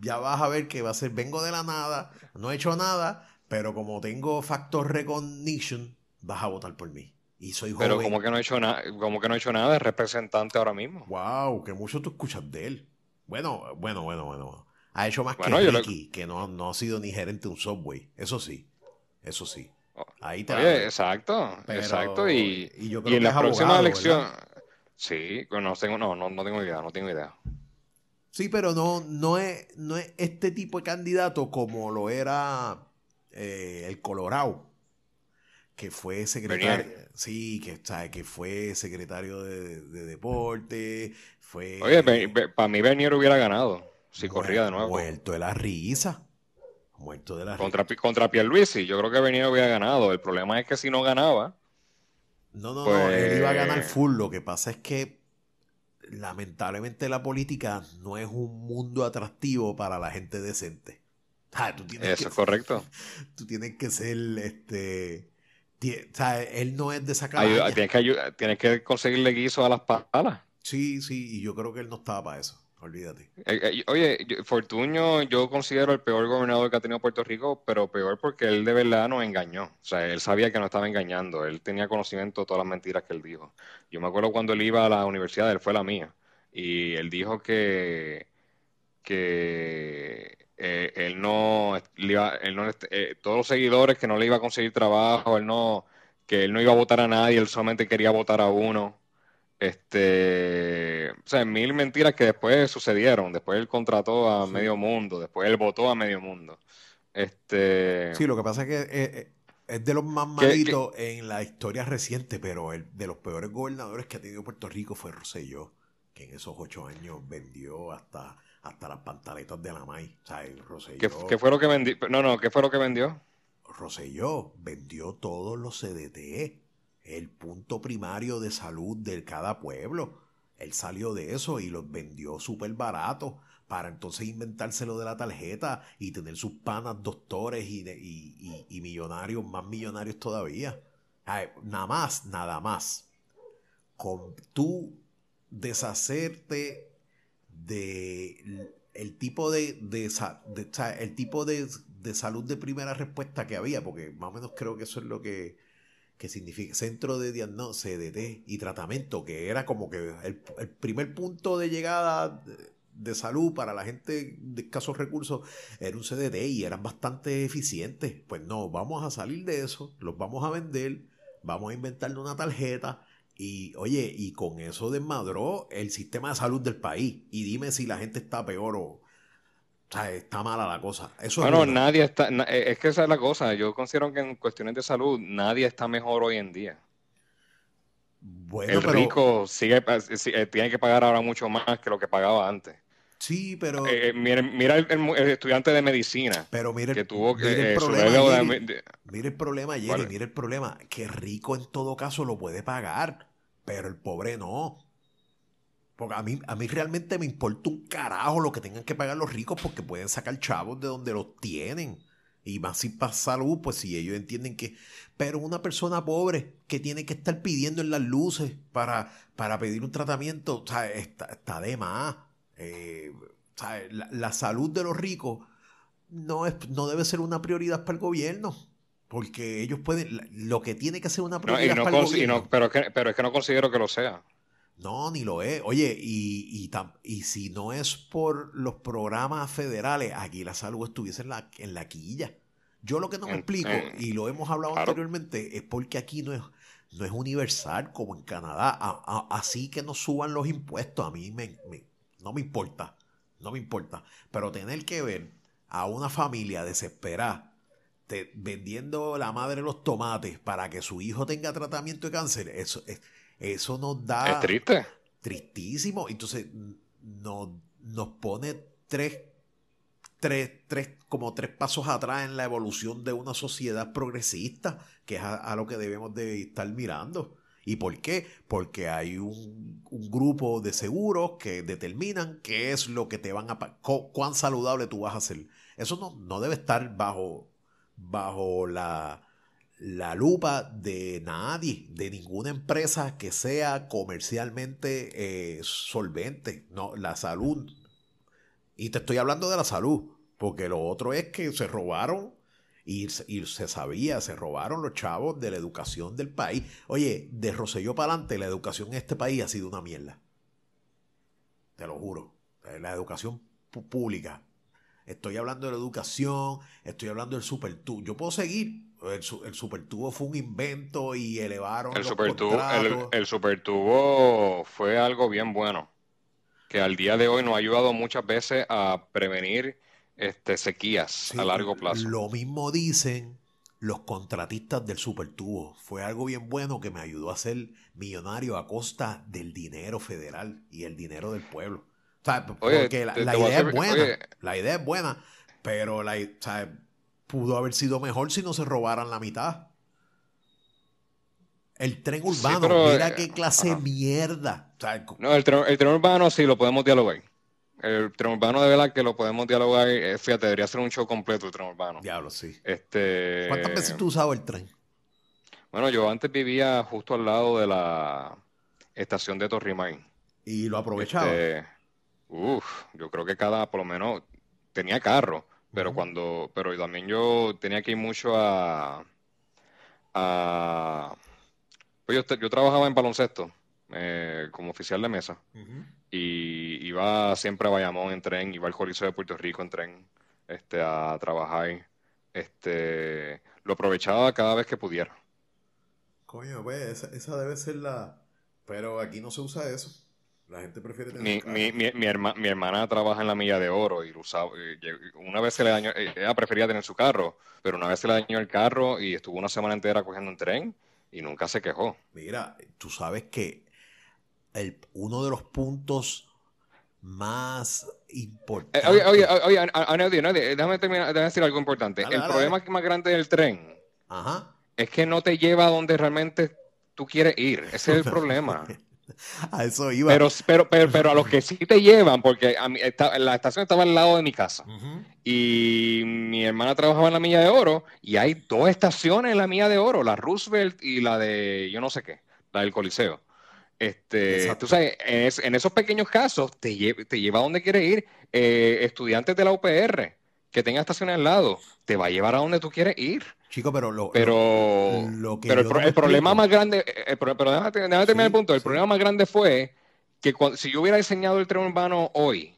Ya vas a ver que va a ser, vengo de la nada, no he hecho nada, pero como tengo factor recognition, vas a votar por mí. Y soy joven. Pero como que no he hecho nada, como que no he hecho nada, es representante ahora mismo. Wow, que mucho tú escuchas de él. Bueno, bueno, bueno, bueno. Ha hecho más que Ricky, que no, no ha sido ni gerente de un subway. Eso sí, eso sí. Ahí te exacto, exacto. Y, en la próxima elección. Sí, no tengo, no, no, tengo idea, no tengo idea. Sí, pero no, no, es, no es este tipo de candidato como lo era eh, el Colorado, que fue secretario. Sí, que, que fue secretario de, deporte. Fue, Oye, para mí Bernier hubiera ganado si corría de nuevo. Muerto de la risa. Muerto de la contra, contra Pierluisi, yo creo que venía hubiera ganado. El problema es que si no ganaba. No, no, no, él iba a ganar pues full. Lo que pasa es que lamentablemente la política no es un mundo atractivo para la gente decente. Eso es correcto. Tú tienes que ser este. O sea, él no es de esa tienes, que tienes que conseguirle guiso a las palas. Sí, sí, y yo creo que él no estaba para eso. Olvídate. Eh, eh, oye, Fortuño yo considero el peor gobernador que ha tenido Puerto Rico, pero peor porque él de verdad nos engañó. O sea, él sabía que nos estaba engañando. Él tenía conocimiento de todas las mentiras que él dijo. Yo me acuerdo cuando él iba a la universidad, él fue la mía. Y él dijo que, que eh, él no, él no todos los seguidores que no le iba a conseguir trabajo, él no, que él no iba a votar a nadie, él solamente quería votar a uno. Este, o sea, mil mentiras que después sucedieron. Después él contrató a medio mundo, después él votó a medio mundo. Este. Sí, lo que pasa es que eh, eh, es, de los más malitos en la historia reciente, pero el, de los peores gobernadores que ha tenido Puerto Rico fue Rosselló, que en esos ocho años vendió hasta, hasta las pantaletas de la MAI. O sea, el ¿Qué, ¿Qué, fue lo que vendió? No, no, ¿qué fue lo que vendió? Rosselló vendió todos los CDT el punto primario de salud de cada pueblo. Él salió de eso y los vendió súper barato para entonces inventárselo de la tarjeta y tener sus panas doctores y, millonarios, más millonarios todavía. nada más, nada más. Con tú deshacerte de el tipo de, de, el tipo de, de salud de primera respuesta que había, porque más o menos creo que eso es lo que que significa Centro de Diagnóstico, CDT y Tratamiento, que era como que el, primer punto de llegada de, salud para la gente de escasos recursos, era un CDT y eran bastante eficientes. Pues no, vamos a salir de eso, los vamos a vender, vamos a inventarle una tarjeta. Y oye, y con eso desmadró el sistema de salud del país. Y dime si la gente está peor o, o sea, está mala la cosa. Eso bueno, nadie está. Eh, es que esa es la cosa. Yo considero que en cuestiones de salud nadie está mejor hoy en día. Bueno, el rico sigue, eh, tiene que pagar ahora mucho más que lo que pagaba antes. Sí, pero. Eh, mira, el, estudiante de medicina. Pero mira, que tuvo que. Mira el, problema, mira el problema, Jerry. Mira el problema. Que rico en todo caso lo puede pagar, pero el pobre no. Porque a mí, a mí realmente me importa un carajo lo que tengan que pagar los ricos porque pueden sacar chavos de donde los tienen. Y más si para salud, pues si ellos entienden que... Pero una persona pobre que tiene que estar pidiendo en las luces para, para pedir un tratamiento, o sea, está, de más. Eh, la, salud de los ricos no, es, no debe ser una prioridad para el gobierno. Porque ellos pueden... Lo que tiene que ser una prioridad para el gobierno... pero, pero es que no considero que lo sea. No, ni lo es. Oye, y, y, si no es por los programas federales, aquí la salud estuviese en la, en la quilla. Yo lo que no me explico, y lo hemos hablado anteriormente, es porque aquí no es, no es universal como en Canadá. así que no suban los impuestos, a mí me, no me importa. No me importa. Pero tener que ver a una familia desesperada vendiendo la madre los tomates para que su hijo tenga tratamiento de cáncer, eso, eso nos da... Es triste. Tristísimo. Entonces nos, nos pone tres, tres, tres, como tres pasos atrás en la evolución de una sociedad progresista, que es a, lo que debemos de estar mirando. ¿Y por qué? Porque hay un, un, grupo de seguros que determinan qué es lo que te van a... cuán saludable tú vas a ser. Eso no, no debe estar bajo bajo la, la lupa de nadie, de ninguna empresa que sea comercialmente eh, solvente. No, la salud. Y te estoy hablando de la salud, porque lo otro es que se robaron y, se sabía, se robaron los chavos de la educación del país. Oye, de Roselló para adelante, la educación en este país ha sido una mierda. Te lo juro. La educación pública estoy hablando de la educación, estoy hablando del supertubo. Yo puedo seguir. El, el supertubo fue un invento y elevaron el supertubo, el, supertubo fue algo bien bueno que al día de hoy nos ha ayudado muchas veces a prevenir este, sequías a largo plazo. Lo mismo dicen los contratistas del supertubo. Fue algo bien bueno que me ayudó a ser millonario a costa del dinero federal y el dinero del pueblo porque la, idea es buena. La idea es buena, pero la, pudo haber sido mejor si no se robaran la mitad. El tren urbano, mira qué clase de mierda. no, el tren, el tren urbano sí lo podemos dialogar. El tren urbano de verdad que lo podemos dialogar. Eh, fíjate, debería ser un show completo el tren urbano. Diablo, sí. Este... ¿Cuántas veces tú usabas el tren? Bueno, yo antes vivía justo al lado de la estación de Torrimay. ¿Y lo aprovechaba? Este, Uf, yo creo que cada, por lo menos, tenía carro, pero cuando, pero también yo tenía que ir mucho a, a pues yo, yo trabajaba en baloncesto eh, como oficial de mesa y iba siempre a Bayamón en tren, iba al Coliseo de Puerto Rico en tren, este, a trabajar, este, lo aprovechaba cada vez que pudiera. Coño, pues esa, esa debe ser la, pero aquí no se usa eso. La gente prefiere tener mi, mi, mi, mi, hermana trabaja en la milla de oro y usaba, una vez se le dañó, eh, ella prefería tener su carro, pero una vez se le dañó el carro y estuvo una semana entera cogiendo un tren y nunca se quejó. Mira, tú sabes que el, uno de los puntos más importantes. Eh, oye, oye, oye, déjame, terminar, déjame decir algo importante. el problema más grande del tren es que no te lleva a donde realmente tú quieres ir. Ese es el problema. a eso iba. Pero, pero, pero, a los que sí te llevan, porque a mí, la estación estaba al lado de mi casa. Y mi hermana trabajaba en la Milla de Oro y hay dos estaciones en la Milla de Oro, la Roosevelt y la de yo no sé qué, la del Coliseo. Este, tú sabes, en, esos pequeños casos te, te lleva a donde quieres ir. Eh, estudiantes de la UPR que tenga estaciones al lado, te va a llevar a donde tú quieres ir. Chico, pero lo, pero, pero el, problema más grande, eh, pero déjame, terminar el punto. El problema más grande fue que si yo hubiera diseñado el tren urbano hoy,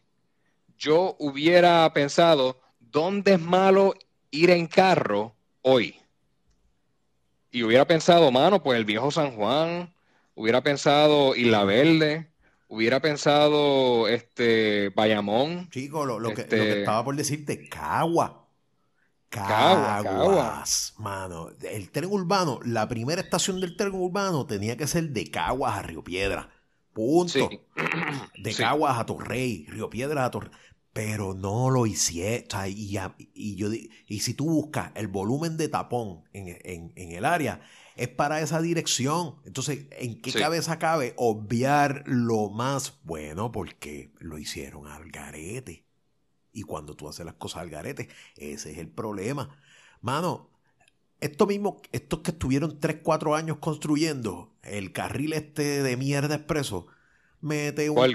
yo hubiera pensado dónde es malo ir en carro hoy. Y hubiera pensado, mano, pues el viejo San Juan, hubiera pensado Isla Verde, hubiera pensado este Bayamón. Chico, lo, que, lo que este estaba por decirte, Cagua. Caguas, mano. El tren urbano, la primera estación del tren urbano tenía que ser de Caguas a Río Piedra. Punto. De Caguas a Torrey, Río Piedra a Torrey. Pero no lo hicieron. y, y, yo, y si tú buscas el volumen de tapón en, el área, es para esa dirección. Entonces, ¿en qué cabeza cabe obviar lo más bueno? Porque lo hicieron al garete. Y cuando tú haces las cosas al garete, ese es el problema. Mano, esto mismo, estos que estuvieron 3, 4 años construyendo el carril este de mierda expreso, mete un ¿Cuál,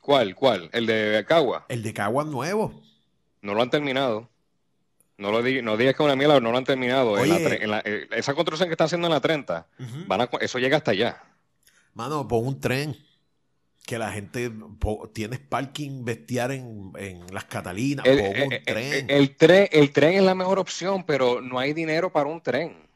cuál, cuál, ¿El de Cagua? El de Cagua nuevo. No lo han terminado. No, lo no digas que una mierda, no lo han terminado. Eh, esa construcción que están haciendo en la 30, van eso llega hasta allá. Mano, pon un tren que la gente tienes parking bestiar en, las Catalinas, el, un eh, eh, tren. El, tren. El tren es la mejor opción, pero no hay dinero para un tren.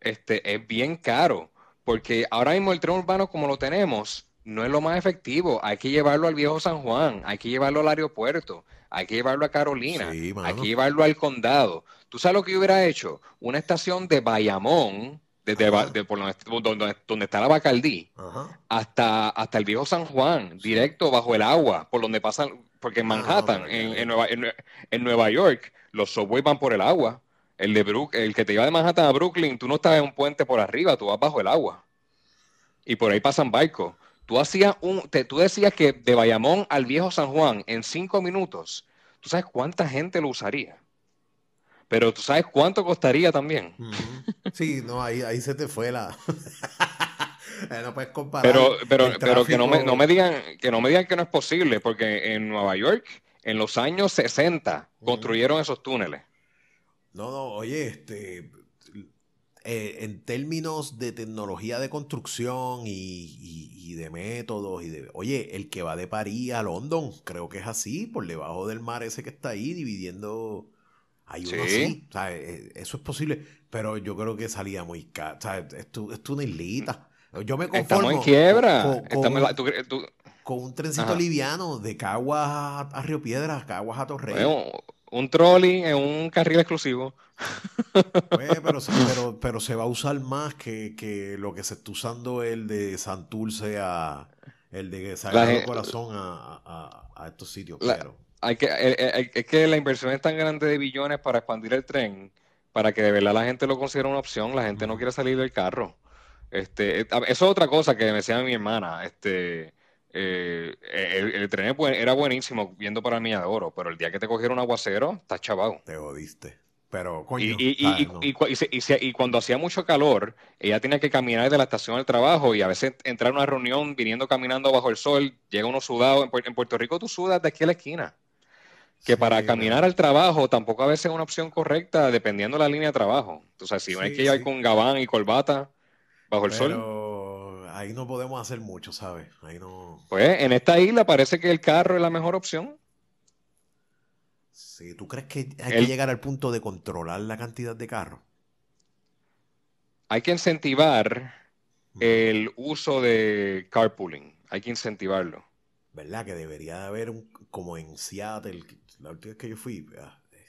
Este es bien caro, porque ahora mismo el tren urbano como lo tenemos no es lo más efectivo. Hay que llevarlo al viejo San Juan, hay que llevarlo al aeropuerto, hay que llevarlo a Carolina, hay que llevarlo al condado. ¿Tú sabes lo que yo hubiera hecho? Una estación de Bayamón, desde por donde, donde, está la Bacardí, hasta, hasta el viejo San Juan, directo bajo el agua, por donde pasan, porque en ah, Manhattan, en, Nueva, en, Nueva, York, los subways van por el agua. El, de Brook, el que te lleva de Manhattan a Brooklyn, tú no estás en un puente por arriba, tú vas bajo el agua. Y por ahí pasan barcos. Tú, hacías un, tú decías que de Bayamón al viejo San Juan en cinco minutos, ¿tú sabes cuánta gente lo usaría? Pero tú sabes cuánto costaría también. Sí, no, ahí, ahí se te fue la. no puedes comparar. Pero, pero, pero que no me, no me digan, que no me digan que no es posible, porque en Nueva York, en los años 60, construyeron esos túneles. No, no, oye, este, eh, en términos de tecnología de construcción y, de métodos, y de, oye, el que va de París a London, creo que es así, por debajo del mar ese que está ahí, dividiendo, hay uno así, o eh, eso es posible, pero yo creo que salía muy caro, o sea, esto, es una islita. Yo me conformo. Estamos en quiebra. Con, un trencito liviano de Caguas a, Río Piedras, Caguas a Torrey un trolley en un carril exclusivo. Pues, pero, pero, se va a usar más que, lo que se está usando el de Santurce a el de Sagrado Corazón a, estos sitios. Hay que, eh, eh, es que la inversión es tan grande de billones para expandir el tren, para que de verdad la gente lo considere una opción, la gente no quiere salir del carro. Este, eh, eso es otra cosa que me decía mi hermana. Este, eh, el, tren era buenísimo viendo para mí de oro, pero el día que te cogieron un aguacero, estás chavado. Te jodiste. Pero, coño. Y, cuando hacía mucho calor, ella tenía que caminar de la estación al trabajo y a veces entrar a una reunión viniendo caminando bajo el sol, llega uno sudado. En, Puerto Rico tú sudas de aquí a la esquina. Que para caminar al trabajo tampoco a veces es una opción correcta dependiendo de la línea de trabajo. Sea, si hay que ir con gabán y corbata bajo el sol ahí no podemos hacer mucho, ¿sabes? Ahí no. Pues en esta isla parece que el carro es la mejor opción. Sí, ¿tú crees que hay que llegar al punto de controlar la cantidad de carros? Hay que incentivar el uso de carpooling. Hay que incentivarlo. ¿Verdad? Que debería de haber un, como en Seattle, la última vez que yo fui.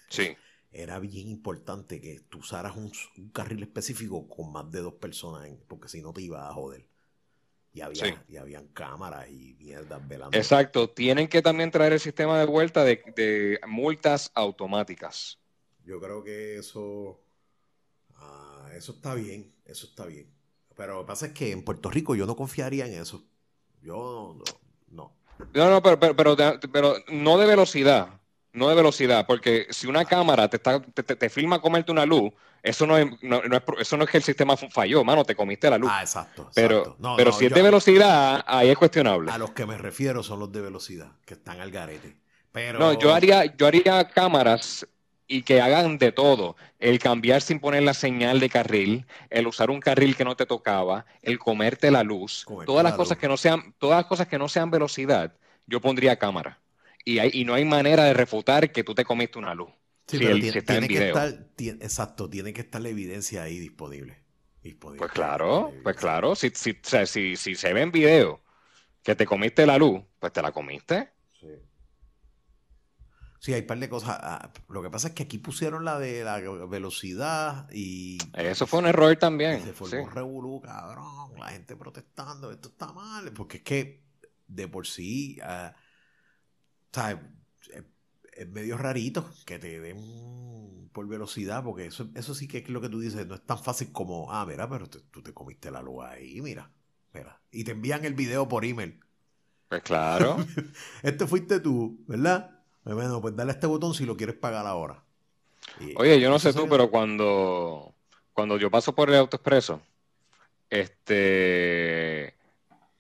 Sí. Era bien importante que tú usaras un, carril específico con más de dos personas, porque si no te iba a joder. Y, había, y habían cámaras y mierdas velando. Exacto. Tienen que también traer el sistema de vuelta de, multas automáticas. Yo creo que eso, ah, eso está bien. Eso está bien. Pero lo que pasa es que en Puerto Rico yo no confiaría en eso. Yo no. No, no, pero, pero, pero, no de velocidad. No de velocidad. Porque si una cámara te, está, te, te filma comerte una luz eso no, es, eso no es que el sistema falló, mano, te comiste la luz. Ah, exacto. Pero, pero si es de velocidad, ahí es cuestionable. A los que me refiero son los de velocidad, que están al garete. Pero... No, yo haría, yo haría cámaras y que hagan de todo. El cambiar sin poner la señal de carril, el usar un carril que no te tocaba, el comerte la luz, todas las cosas que no sean, todas las cosas que no sean velocidad, yo pondría cámara. Y, y no hay manera de refutar que tú te comiste una luz. Sí, pero tiene, que estar, exacto, tiene que estar la evidencia ahí disponible. pues claro, pues claro, si, si, si, si, se ve en video que te comiste la luz, pues te la comiste. Sí. Sí, hay un par de cosas. Ah, lo que pasa es que aquí pusieron la de la velocidad y. Eso fue un error también. Se formó un revolú, cabrón. La gente protestando, esto está mal. Porque es que de por sí. Uh, es medio rarito que te den por velocidad, porque eso, eso sí que es lo que tú dices, no es tan fácil como, ah, mira, pero tú te comiste la luz ahí, mira, mira. Y te envían el video por email. Pues claro. este fuiste tú, ¿verdad? Pues bueno, pues dale a este botón si lo quieres pagar ahora. Oye, yo no sé tú, pero cuando, cuando yo paso por el autoexpreso, este,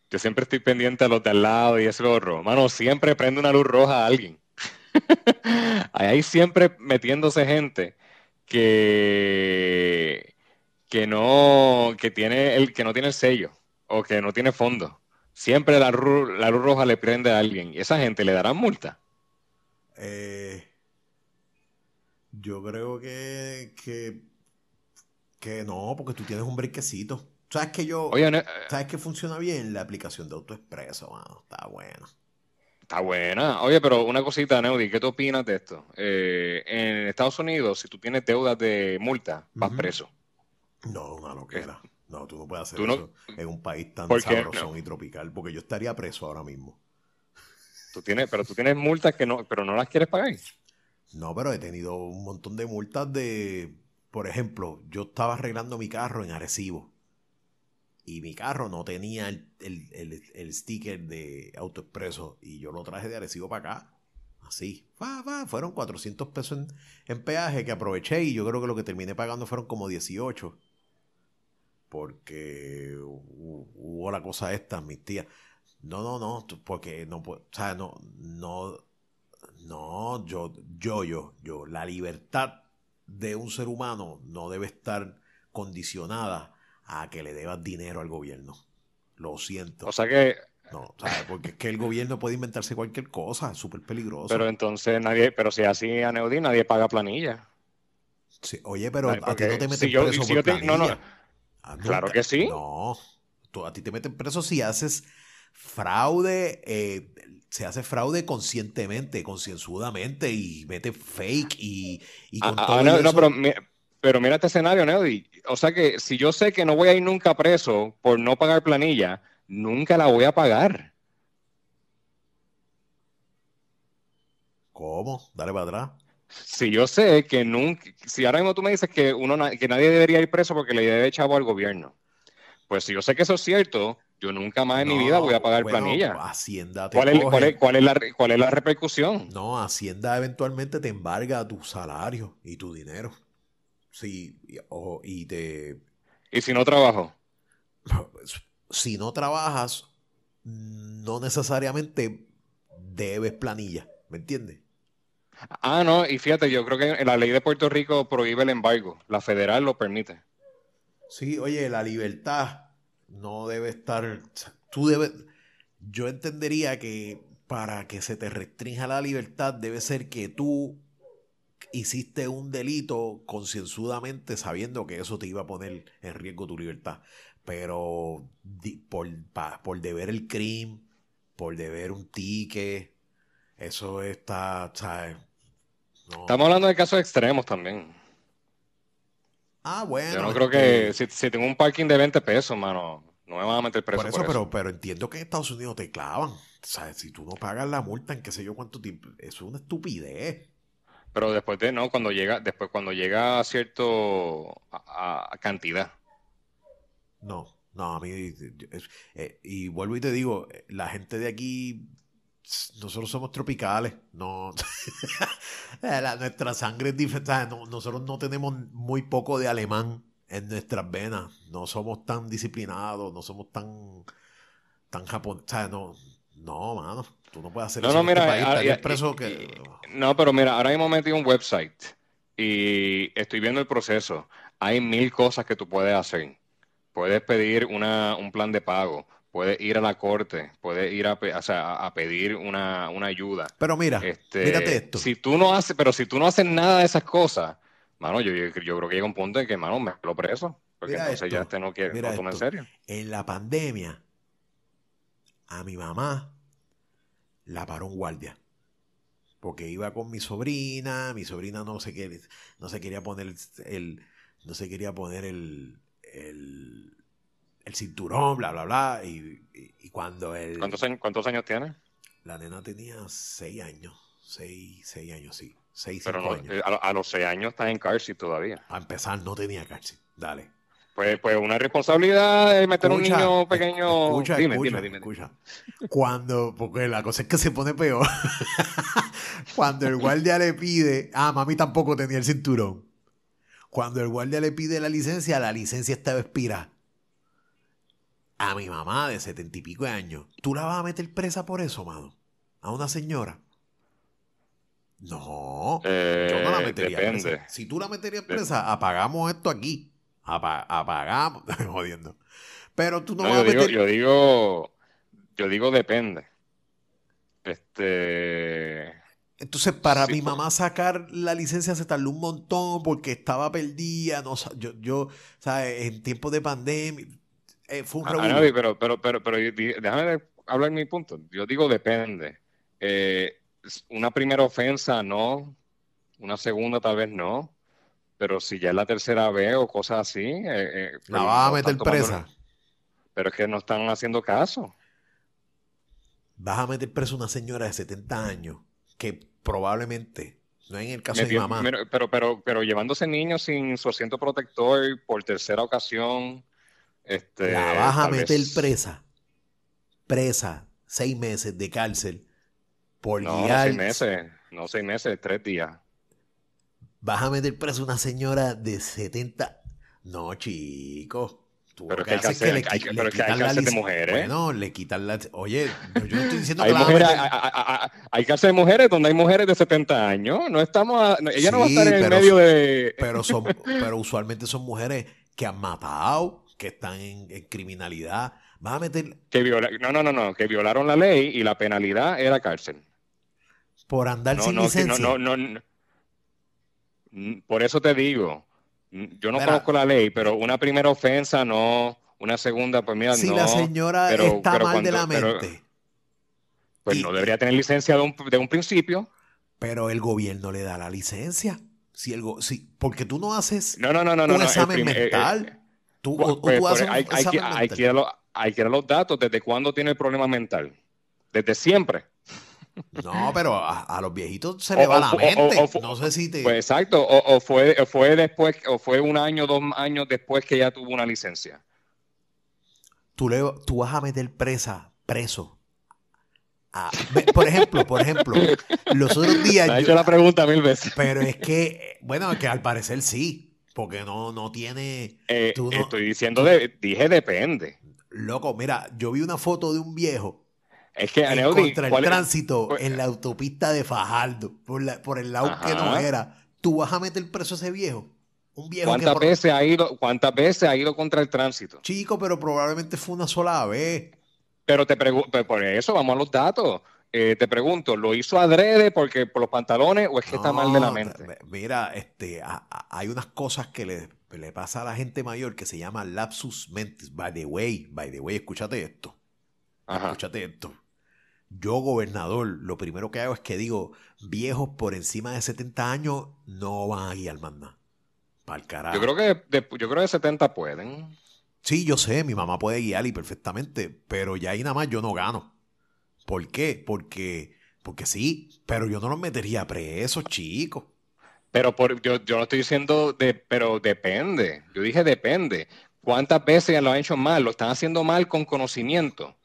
yo siempre estoy pendiente a los de al lado y ese otro. Mano, siempre prende una luz roja a alguien. hay siempre metiéndose gente que, que no, que tiene el, que no tiene el sello o que no tiene fondo. Siempre la, luz roja le prende a alguien y esa gente le dará multa. Eh, yo creo que, que, que no, porque tú tienes un briquecito ¿Sabes que yo... Oye, ¿Sabes que funciona bien la aplicación de AutoExpreso, mano? Está buena. Está buena. Oye, pero una cosita, Neudi, ¿qué tú opinas de esto? Eh, en Estados Unidos, si tú tienes deudas de multa, vas preso. No, una loquera. No, tú no puedes hacer eso en un país tan sabroso y tropical, porque yo estaría preso ahora mismo. Tú tienes, pero tú tienes multas que no, pero no las quieres pagar. No, pero he tenido un montón de multas de, por ejemplo, yo estaba arreglando mi carro en Arecibo y mi carro no tenía el, sticker de AutoExpreso y yo lo traje de Arecibo para acá. Así. fueron 400 pesos en, peaje que aproveché y yo creo que lo que terminé pagando fueron como 18. Porque hubo la cosa esta, mis tías. No, no, no, porque no, o sea, no, no, no, yo, yo, yo, yo, la libertad de un ser humano no debe estar condicionada a que le debas dinero al gobierno. Lo siento. O sea que... No, porque es que el gobierno puede inventarse cualquier cosa, es súper peligroso. Pero entonces nadie, pero si así a Neudí nadie paga planilla. Sí, oye, pero a ti no te meten preso por planilla. No, ah, claro que sí. No, a ti te meten preso si haces fraude, eh, se hace fraude conscientemente, concienzudamente y mete fake y, y con ah, todo ah, no, no, pero, pero mira este escenario, Neudi. O sea que si yo sé que no voy a ir nunca preso por no pagar planilla, nunca la voy a pagar. ¿Cómo? Dale para atrás. Si yo sé que nunca, si ahora mismo tú me dices que uno que nadie debería ir preso porque le debe chavo al gobierno, pues si yo sé que eso es cierto, yo nunca más en mi vida voy a pagar planilla. Hacienda ¿Cuál, es, cuál, es, cuál, es la, ¿Cuál es la repercusión? No, Hacienda eventualmente te embarga tu salario y tu dinero. Sí, y te... ¿Y si no trabajo? Si no trabajas, no necesariamente debes planilla, ¿me entiendes? Ah, no, y fíjate, yo creo que la ley de Puerto Rico prohíbe el embargo, la federal lo permite. Sí, oye, la libertad no debe estar, tú debes, yo entendería que para que se te restrinja la libertad debe ser que tú hiciste un delito concienzudamente sabiendo que eso te iba a poner en riesgo tu libertad. Pero por, por deber el crimen, por deber un ticket, eso está, Estamos hablando de casos extremos también. Ah, bueno. Yo no creo que si, tengo un parking de 20 pesos, mano, no me van a meter preso. Por eso, pero, pero entiendo que en Estados Unidos te clavan. O sea, si tú no pagas la multa en qué sé yo cuánto tiempo, eso es una estupidez. Pero después de, no, cuando llega, después cuando llega a cierto a, cantidad. No, no, a mí, eh, y vuelvo y te digo, la gente de aquí, nosotros somos tropicales, no, nuestra sangre es diferente, nosotros no tenemos muy poco de alemán en nuestras venas, no somos tan disciplinados, no somos tan, tan japoneses, no, no, mano. Tú no puedes hacer no, eso no, mira, no, pero mira, ahora mismo metí un website y estoy viendo el proceso. Hay mil cosas que tú puedes hacer. Puedes pedir una, un plan de pago, puedes ir a la corte, puedes ir a, a pedir una, ayuda. Pero mira, este, mírate esto. Si tú no haces, pero si tú no haces nada de esas cosas, mano, yo, yo, creo que llega un punto en que, mano, me lo preso. Porque entonces ya este no quiere, no toma en serio. En la pandemia, a mi mamá la paró un guardia. Porque iba con mi sobrina, mi sobrina no se, quería, no se quería poner el, no se quería poner el, el, cinturón, bla, bla, bla. Y, cuando él... ¿Cuántos años, ¿Cuántos años tiene? La nena tenía seis años. Seis, seis años, sí. Seis, Pero años. Eh, a, los seis años está en cárcel todavía. A empezar, no tenía cárcel. Dale. Pues, pues una responsabilidad de meter un niño pequeño. Escucha, dime, escucha, dime, escucha. Cuando, porque la cosa es que se pone peor. Cuando el guardia le pide, ah, mami tampoco tenía el cinturón. Cuando el guardia le pide la licencia, la licencia estaba expirada. A mi mamá de setenta y pico de años, ¿tú la vas a meter presa por eso, mano? A una señora. No, yo no la eh, metería presa. Si tú la meterías presa, apagamos esto aquí apagamos, jodiendo. Pero tú no, vas yo a digo, yo digo, yo digo depende. Este. Entonces, para mi mamá sacar la licencia se tardó un montón porque estaba perdida. No, yo, yo, ¿sabes? En tiempos de pandemia. eh, fue un Ah. Anaudi, pero, pero, pero, pero déjame hablar mi punto. Yo digo depende. Eh, una primera ofensa no, una segunda tal vez no, pero si ya es la tercera vez o cosas así, eh, eh, La pero vas a meter presa. pero es que no están haciendo caso. Vas a meter presa una señora de 70 años que probablemente, no en el caso de mi mamá, pero, pero, pero llevándose niños sin su asiento protector por tercera ocasión, este, la vas a meter vez- presa. Presa, seis meses de cárcel por No, no seis meses, no seis meses, tres días. Vas a meter presa una señora de 70. No, chico. Tú Pero que hay le que- le pero es que hay de mujeres. Bueno, le quitan la. Oye, yo no estoy diciendo Hay que la a mujeres, hay, hay- hay- de mujeres donde hay mujeres de 70 años. No estamos, a- no, ella no va a estar en el pero- medio de. Pero, son, pero usualmente son mujeres que han matado, que están en, en criminalidad. Vas a meter que viola- no, no, no, no, que violaron la ley y la penalidad era cárcel. por andar No, sin no, que- licencia. no, no, no, Por eso te digo, mm, yo no Mira. conozco la ley, pero una primera ofensa no, una segunda, pues mira, si no, la señora pero- está pero mal de la pero- mente, pues y- no debería tener licencia de un, de un principio. pero el gobierno le da la licencia. Si el go- si, porque tú no haces No, no, no, no, un no. no, examen eh, eh, mental. tú, Pues, tú haces un hay, que, examen mental. los, hay que ir a los datos. ¿Desde cuándo tiene el problema mental? Desde siempre. No, pero a, a los viejitos se O- le va o la mente. o no sé si te. Pues exacto. O, fue, fue después, o fue un año, dos años después que ya tuvo una licencia. tú, le, tú vas a meter presa, preso. a- por ejemplo, por ejemplo, los otros días. Te ha yo- hecho la pregunta mil veces. pero es que, bueno, que al parecer sí, porque no, no tiene. Eh, tú no- estoy diciendo, de, dije depende. Loco, mira, yo vi una foto de un viejo Es que, Aneudi, contra el ¿cuál es- tránsito cuál- en la autopista de Fajardo, por, la- por el lado que no era. ¿Tú vas a meter preso a ese viejo? Un viejo que ¿Cuántas por- veces ha ido, cuántas veces ha ido contra el tránsito? Chico, pero probablemente fue una sola vez. Pero te pregunto, por eso vamos a los datos. Eh, te pregunto, ¿lo hizo adrede porque por los pantalones o es que está mal de la mente? Mira, este, a- a- hay unas cosas que le, le pasa a la gente mayor que se llama lapsus mentis. By the way, by the way, escúchate esto. Ajá. Escúchate esto. Yo, gobernador, lo primero que hago es que digo, viejos por encima de 70 años no van a guiar más nada. Para el carajo. Yo creo que de, yo creo que 70 pueden. Sí, yo sé, mi mamá puede guiar y perfectamente, pero ya ahí nada más yo no gano. ¿Por qué? Porque, porque sí, pero yo no los metería presos, chicos. Pero por, yo, yo no estoy diciendo de, pero depende. Yo dije depende. ¿Cuántas veces lo han hecho mal? Lo están haciendo mal con conocimiento.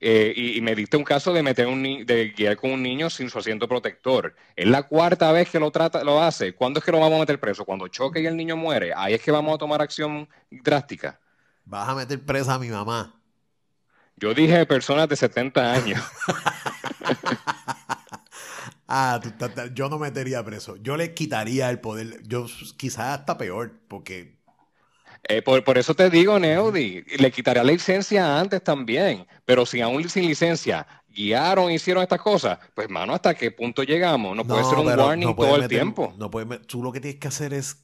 Eh, y, y me diste un caso de meter un ni- de guiar con un niño sin su asiento protector. Es la cuarta vez que lo trata, lo hace. ¿Cuándo es que lo vamos a meter preso? Cuando choque y el niño muere. Ahí es que vamos a tomar acción drástica. Vas a meter presa a mi mamá. Yo dije personas de 70 años. Ah, tú yo no metería preso. Yo le quitaría el poder. Yo quizás hasta peor, porque Eh, por, por eso te digo, Neudi, le quitaría la licencia antes también, pero si aún sin licencia guiaron, hicieron estas cosas, pues mano, ¿hasta qué punto llegamos? No, puede ser un warning no todo el tiempo. No puedes tú lo que tienes que hacer es,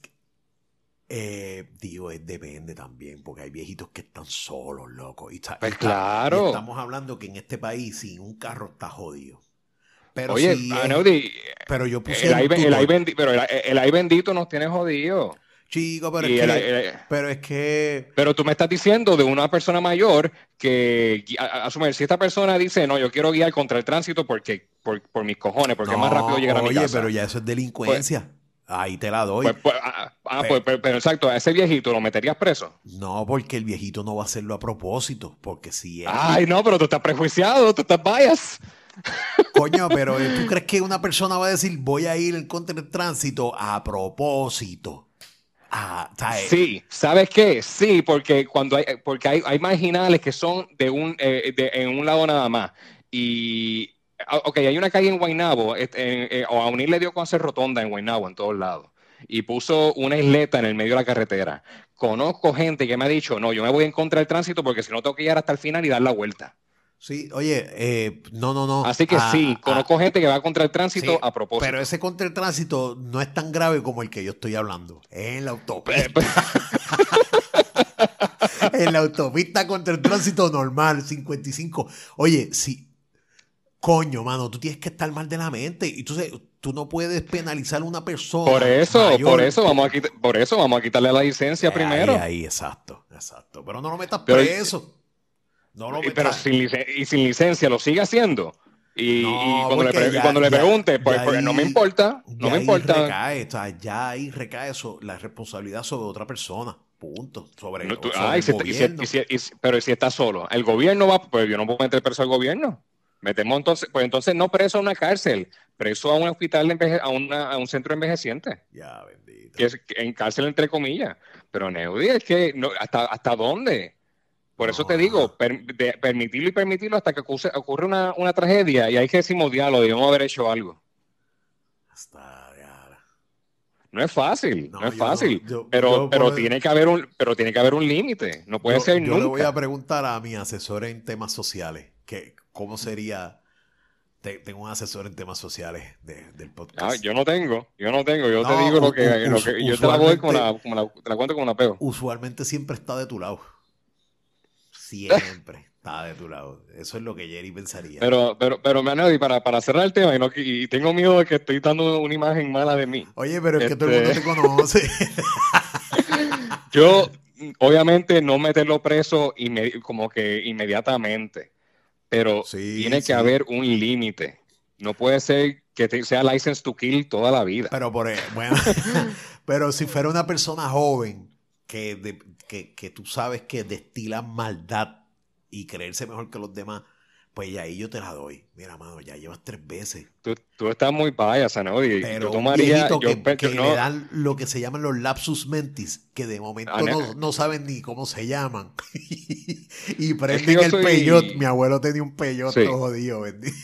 eh, digo, es depende también, porque hay viejitos que están solos, loco. Y, está- Pues y está- claro. y estamos hablando que en este país sin un carro está jodido. Pero Oye, ah, es- Neudi, pero yo puse el el bendi- pero el, el bendito nos tiene jodido. Chico, pero es el- que, el- pero es que pero tú me estás diciendo de una persona mayor que, a- asumir, si esta persona dice, no, yo quiero guiar contra el tránsito porque, por, por mis cojones, porque es más rápido llegar a mi oye, casa. pero ya eso es delincuencia. Ahí te la doy. Pues, pues, ah, ah, Pe- pues, pero, pero exacto, a ese viejito lo meterías preso. No, porque el viejito no va a hacerlo a propósito, porque si él... Ay, no, pero tú estás prejuiciado, tú estás bias. Coño, pero eh, ¿tú crees que una persona va a decir voy a ir en contra del tránsito a propósito? Ah. Sí, ¿sabes qué? Sí, porque cuando hay, porque hay, hay marginales que son de un, eh, de- en un lado nada más. Y, ah, ok, hay una calle en Guaynabo, este, eh, o a unir le dio con hacer rotonda en Guaynabo, en todos lados. Y puso una isleta en el medio de la carretera. Conozco gente que me ha dicho, no, yo me voy en contra del tránsito porque si no tengo que llegar hasta el final y dar la vuelta. Sí, oye, eh, no, no, no. Así que Ah, sí, ah, conozco gente que va contra el tránsito sí, a propósito. Pero ese contra el tránsito no es tan grave como el que yo estoy hablando. Es en la autopista. Eh, pues- en la autopista contra el tránsito normal, 55. Oye, si, coño, mano, tú tienes que estar mal de la mente. Y entonces tú no puedes penalizar a una persona. Por eso, por eso vamos a quitar, por eso vamos a quitarle la licencia primero. Ahí, ahí, exacto, exacto. Pero no lo metas preso. No lo metas. Pero sin y sin licencia lo sigue haciendo. Y, cuando, le, cuando le, pregunte, pues, pues no me importa, no me importa. Recae, o sea, ya ahí recae eso, la responsabilidad sobre otra persona. Punto. Sobre, no, pero si está solo, el gobierno va, pues yo no puedo meter preso al gobierno. Metemos entonces, pues entonces no preso a una cárcel, preso a un hospital, a, una, a un centro de envejeciente. Ya, bendito. Que es en cárcel entre comillas. Pero Neudi, es que no, hasta, hasta dónde. Por eso te digo, permitirlo y permitirlo hasta que ocurre, una, una, tragedia y hay que decir, diálogo, debemos haber hecho algo. Hasta ya. No es fácil, no, es fácil, pero, pero, tiene que haber un, pero tiene que haber un límite, no puede ser Yo le voy a preguntar a mi asesor en temas sociales, que cómo sería tengo un asesor en temas sociales del podcast. Ah, yo no tengo, yo no tengo, yo te digo lo que, lo que yo te la voy como la, como la, te la cuento como una pego. Usualmente siempre está de tu lado. Siempre está de tu lado. Eso es lo que Jerry pensaría. Pero, pero, pero Manadi, para, para cerrar el tema, y, y, tengo miedo de que estoy dando una imagen mala de mí. Oye, pero es que todo el mundo te este, conoce. Yo, obviamente, no meterlo preso como que inmediatamente, pero tiene que haber un límite. No puede ser que sea license to kill toda la vida. Pero por e, bueno, pero si fuera una persona joven que de, que, tú sabes que destilan maldad y creerse mejor que los demás, pues ya ahí yo te la doy. Mira, mano, ya llevas tres veces. Tú, estás muy payasa, ¿no? Pero yo tomaría. que, le dan lo que se llaman los lapsus mentis, que de momento ah, no, saben ni cómo se llaman. y prenden el peyot. Mi abuelo tenía un peyot todo jodido, bendito.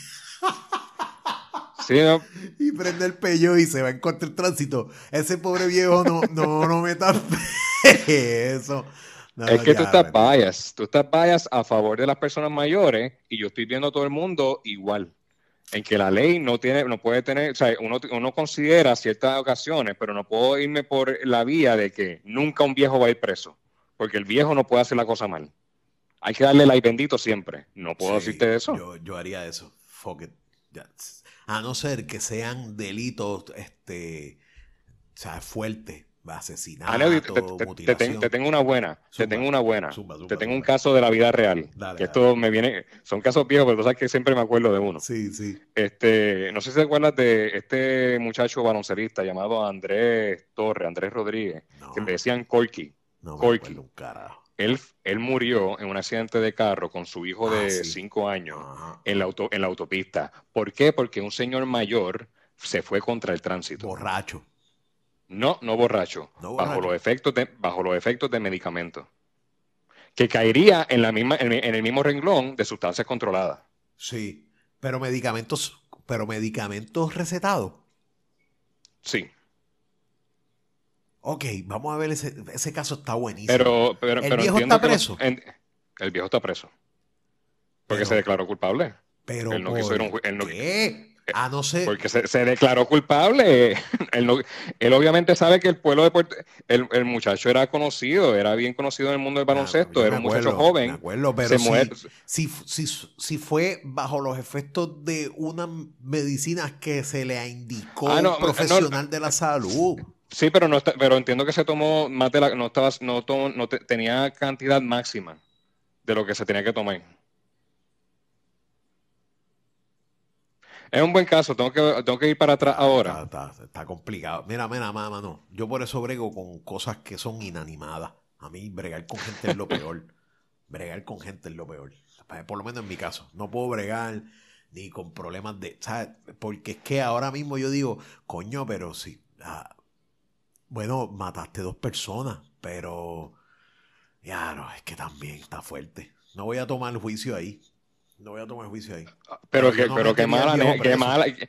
Sí, ¿no? Y prende el peyot y se va en contra el tránsito. Ese pobre viejo no, no, no eso. es que tú estás bias, tú estás bias a favor de las personas mayores y yo estoy viendo a todo el mundo igual. En que la ley no tiene, no puede tener, o sea, uno, uno considera ciertas ocasiones, pero no puedo irme por la vía de que nunca un viejo va a ir preso, porque el viejo no puede hacer la cosa mal. Hay que darle la bendito siempre. No puedo decirte eso. Yo, yo haría eso. Fuck it. A no ser que sean delitos, este, o sea, fuertes asesinato, te, te, tengo una buena, te tengo una buena. te tengo un caso de la vida real. que esto me viene, son casos viejos, pero tú sabes que siempre me acuerdo de uno. Sí, sí. Este, no sé si te acuerdas de este muchacho baloncelista llamado Andrés Torre, Andrés Rodríguez, que le decían Corky. No Él, él murió en un accidente de carro con su hijo de 5 años en, la auto, en la autopista. ¿Por qué? Porque un señor mayor se fue contra el tránsito. Borracho. No, no borracho. Bajo, los efectos de, bajo los efectos de medicamentos. Que caería en, la misma, en, el mismo renglón de sustancias controladas. Sí, pero medicamentos, pero medicamentos recetados. Sí. Ok, vamos a ver ese, ese caso está buenísimo. Pero, pero, ¿El viejo está preso? el viejo está preso. Porque se declaró culpable. Pero él no quiso ¿qué? A no ser. Porque se, declaró culpable. él, obviamente sabe que el pueblo de Puerto el, el, muchacho era conocido, era bien conocido en el mundo del baloncesto, era un muchacho joven. Me acuerdo, pero si, si, si, fue bajo los efectos de una medicina que se le indicó ah, un profesional de la salud. Sí, pero no pero entiendo que se tomó más de la, no estaba, no, no tenía cantidad máxima de lo que se tenía que tomar. Es un buen caso, tengo que, tengo que ir para atrás ahora. Está, complicado. Mira, mira, mamá, no. Yo por eso brego con cosas que son inanimadas. A mí bregar con gente es lo peor. bregar con gente es lo peor. Por lo menos en mi caso. No puedo bregar ni con problemas de... ¿sabes? Porque es que ahora mismo yo digo, coño, pero sí. Ah, bueno, mataste dos personas, pero... Ya, no, es que también está fuerte. No voy a tomar el juicio ahí. No voy a tomar juicio ahí. Pero, que, pero qué mala, qué mala. Eh,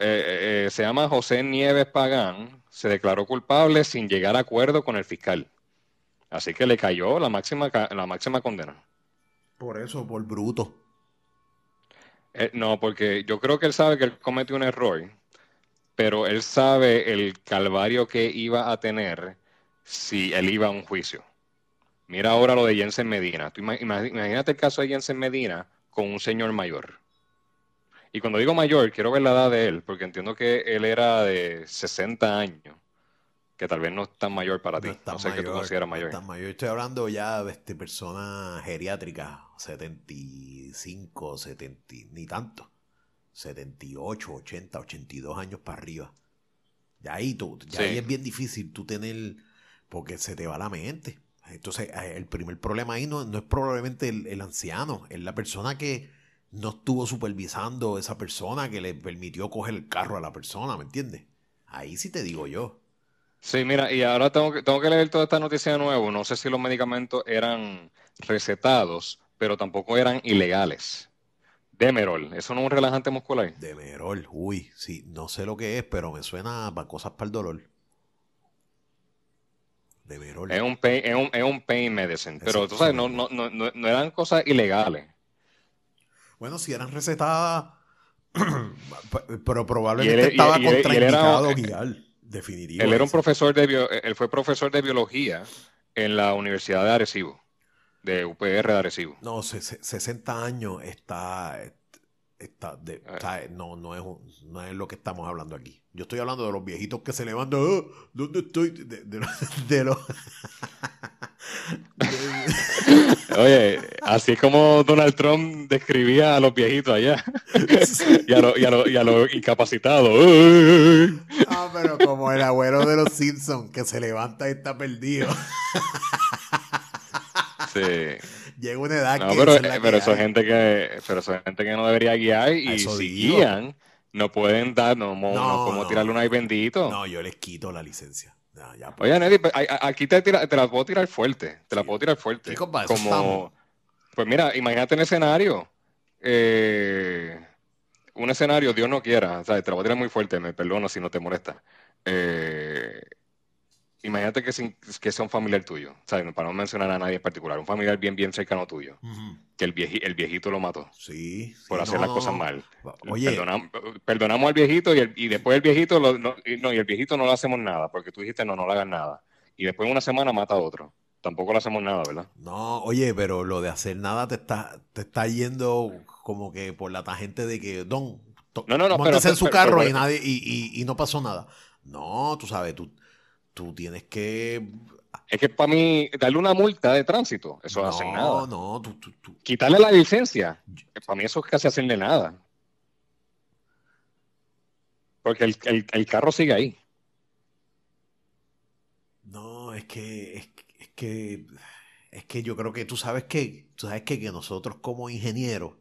eh, se llama José Nieves Pagán, se declaró culpable sin llegar a acuerdo con el fiscal. Así que le cayó la máxima, la máxima condena. Por eso, por bruto. Eh, no, porque yo creo que él sabe que él cometió un error, pero él sabe el calvario que iba a tener si él iba a un juicio. Mira ahora lo de Jensen Medina. imagínate el caso de Jensen Medina con un señor mayor. Y cuando digo mayor, quiero ver la edad de él, porque entiendo que él era de 60 años, que tal vez no es tan mayor para ti. No sé qué tú consideras mayor. No mayor. Estoy hablando ya de este, personas geriátricas, 75, 70, ni tanto. 78, 80, 82 años para arriba. Ya ahí, tú, ya ahí es bien difícil tú tener, porque se te va la mente. Entonces, eh, el primer problema ahí no, no es probablemente el, anciano, es la persona que no estuvo supervisando esa persona que le permitió coger el carro a la persona, ¿me entiendes? Ahí sí te digo yo. Sí, mira, y ahora tengo que, tengo que leer toda esta noticia de nuevo. No sé si los medicamentos eran recetados, pero tampoco eran ilegales. Demerol, ¿eso no es un relajante muscular? Demerol, uy, sí, no sé lo que es, pero me suena para cosas para el dolor. Demerol. Es un pain, es un, es un pain medicine, pero tú sabes, no, no, no, no, eran cosas ilegales. Bueno, si eran recetadas, pero probablemente estaba contraindicado guiar, definitivo. Él era un profesor de él fue profesor de biología en la Universidad de Arecibo de UPR de Arecibo. No, 60 años está, está eh. no, no, es, no es lo que estamos hablando aquí. Yo estoy hablando de los viejitos que se levantan, oh, ¿dónde estoy? De, los... Oye, así como Donald Trump describía a los viejitos allá y, a los, y, y a los incapacitados. Ah, pero como el abuelo de los Simpsons que se levanta y está perdido. Llega una edad que. Pero, pero eso es gente que, pero eso gente que no debería guiar y si guían, no pueden dar, no, no, como tirarle un ay bendito. No, yo les quito la licencia. Oye, Neddy, pues, aquí te, te, la puedo tirar fuerte. Te la puedo tirar fuerte. como, pues mira, imagínate un escenario. Eh, un escenario, Dios no quiera. O sea, te la voy a tirar muy fuerte, me perdono si no te molesta. Eh, imagínate que, que sea un familiar tuyo, ¿sabes? para no mencionar a nadie en particular, un familiar bien, bien cercano tuyo, que el, el viejito lo mató. Sí. Por hacer las cosas mal. Oye. perdonamos al viejito y, y después el viejito, no, y el viejito no le hacemos nada, porque tú dijiste no, no le hagas nada. Y después en una semana mata a otro. Tampoco le hacemos nada, ¿verdad? No, oye, pero lo de hacer nada te está, te está yendo como que por la tangente de que, don, no, no, no, pero, en su carro y, nadie, y, y no pasó nada. No, tú sabes, tú tú tienes que... Es que para mí, darle una multa de tránsito, eso no, hace nada. No, no, tú, Quitarle la licencia, para mí eso es casi hacerle nada. Porque el, carro sigue ahí. No, es que, es, que, es que yo creo que tú sabes que, tú sabes que, que nosotros como ingenieros,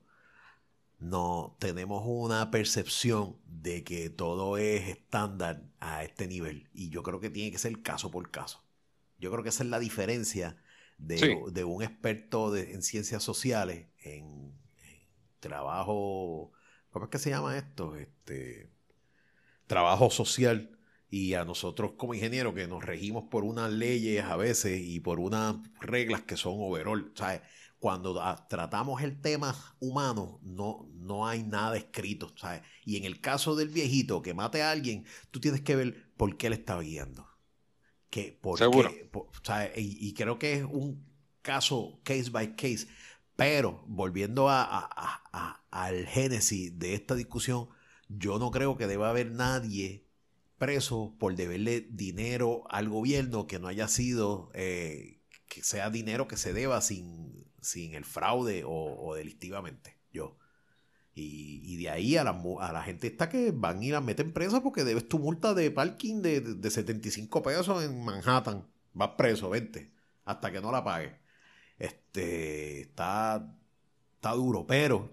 no tenemos una percepción de que todo es estándar a este nivel. Y yo creo que tiene que ser caso por caso. Yo creo que esa es la diferencia de, un experto en ciencias sociales, en, trabajo, ¿cómo es que se llama esto? Este, trabajo social. Y a nosotros como ingenieros que nos regimos por unas leyes a veces y por unas reglas que son overall. ¿sabes? Cuando tratamos el tema humano, no, no hay nada escrito. ¿sabes? Y en el caso del viejito que mate a alguien, tú tienes que ver por qué le estaba guiando. Que, por Seguro. y, creo que es un caso case by case. Pero volviendo a, al génesis de esta discusión, yo no creo que deba haber nadie preso por deberle dinero al gobierno que no haya sido, eh, que sea dinero que se deba sin sin el fraude o, delictivamente. Yo. Y, de ahí a la, a la gente está que van y la meten presa porque debes tu multa de parking de, de 75 pesos en Manhattan. Vas preso, vente, hasta que no la pagues. Este, está, está duro, pero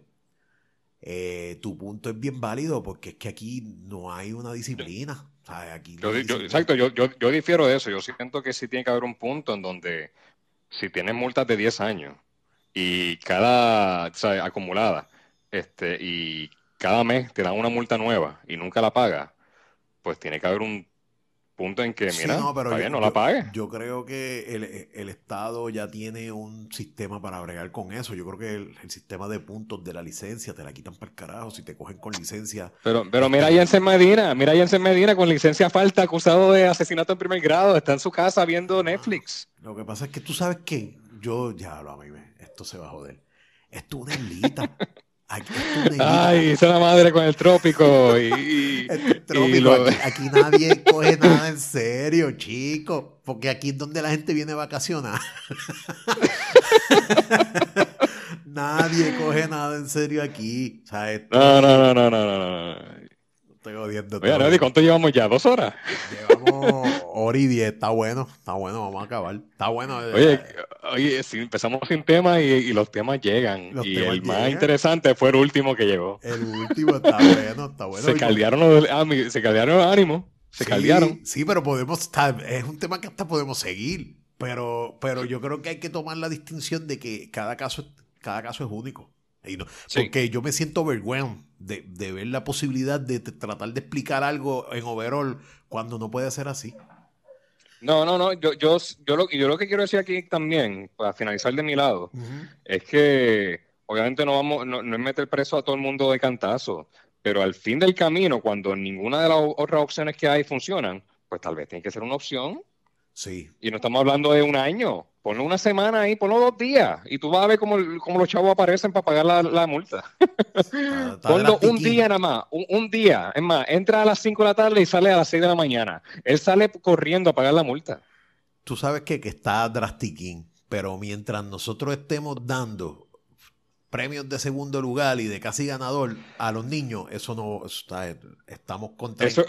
eh, tu punto es bien válido porque es que aquí no hay una disciplina. aquí exacto, yo, yo, yo difiero de eso. Yo siento que sí tiene que haber un punto en donde si tienes multas de 10 años y cada, ¿sabes? acumulada, este, y cada mes te dan una multa nueva y nunca la pagas, pues tiene que haber un punto en que, mira, no, pero no la pagues. Yo creo que el, Estado ya tiene un sistema para bregar con eso. Yo creo que el, sistema de puntos de la licencia te la quitan para el carajo si te cogen con licencia. Pero, pero mira a Jensen Medina, mira a Jensen Medina con licencia falta, acusado de asesinato en primer grado, está en su casa viendo Netflix. Lo que pasa es que tú sabes que yo, ya lo a mí me, esto se va a joder. Es islita. Ay, esa es la madre con el trópico. Y, trópico. Aquí, nadie coge nada en serio, chico. Porque aquí es donde la gente viene a vacacionar. nadie coge nada en serio aquí. no, no, no, no, no, no. Estoy jodiendo. Oye, ¿cuánto llevamos ya? ¿Dos horas? Llevamos hora y diez. Está bueno, está bueno, vamos a acabar. Está bueno. Eh, oye, oye si empezamos sin temas y, los temas llegan. y el más interesante fue el último que llegó. El último está bueno, está bueno. Se caldearon los, ah, se caldearon los ánimos. Se sí, caldearon. Sí, pero podemos estar, es un tema que hasta podemos seguir. Pero, pero yo creo que hay que tomar la distinción de que cada caso, cada caso es único. Porque yo me siento vergüenza de, ver la posibilidad de, tratar de explicar algo en overall cuando no puede ser así. No, no, no. Yo, yo, yo, lo, yo lo que quiero decir aquí también, para finalizar de mi lado, es que obviamente no vamos, no, no, es meter preso a todo el mundo de cantazo, pero al fin del camino, cuando ninguna de las otras opciones que hay funcionan, pues tal vez tiene que ser una opción. Sí. Y no estamos hablando de un año. Ponlo una semana ahí, ponlo dos días y tú vas a ver cómo, los chavos aparecen para pagar la, multa. ponlo un día nada más, un, día. Es más, entra a las 5 de la tarde y sale a las 6 de la mañana. Él sale corriendo a pagar la multa. Tú sabes que, que está drastiquín, pero mientras nosotros estemos dando premios de segundo lugar y de casi ganador a los niños, eso no está, estamos contra eso,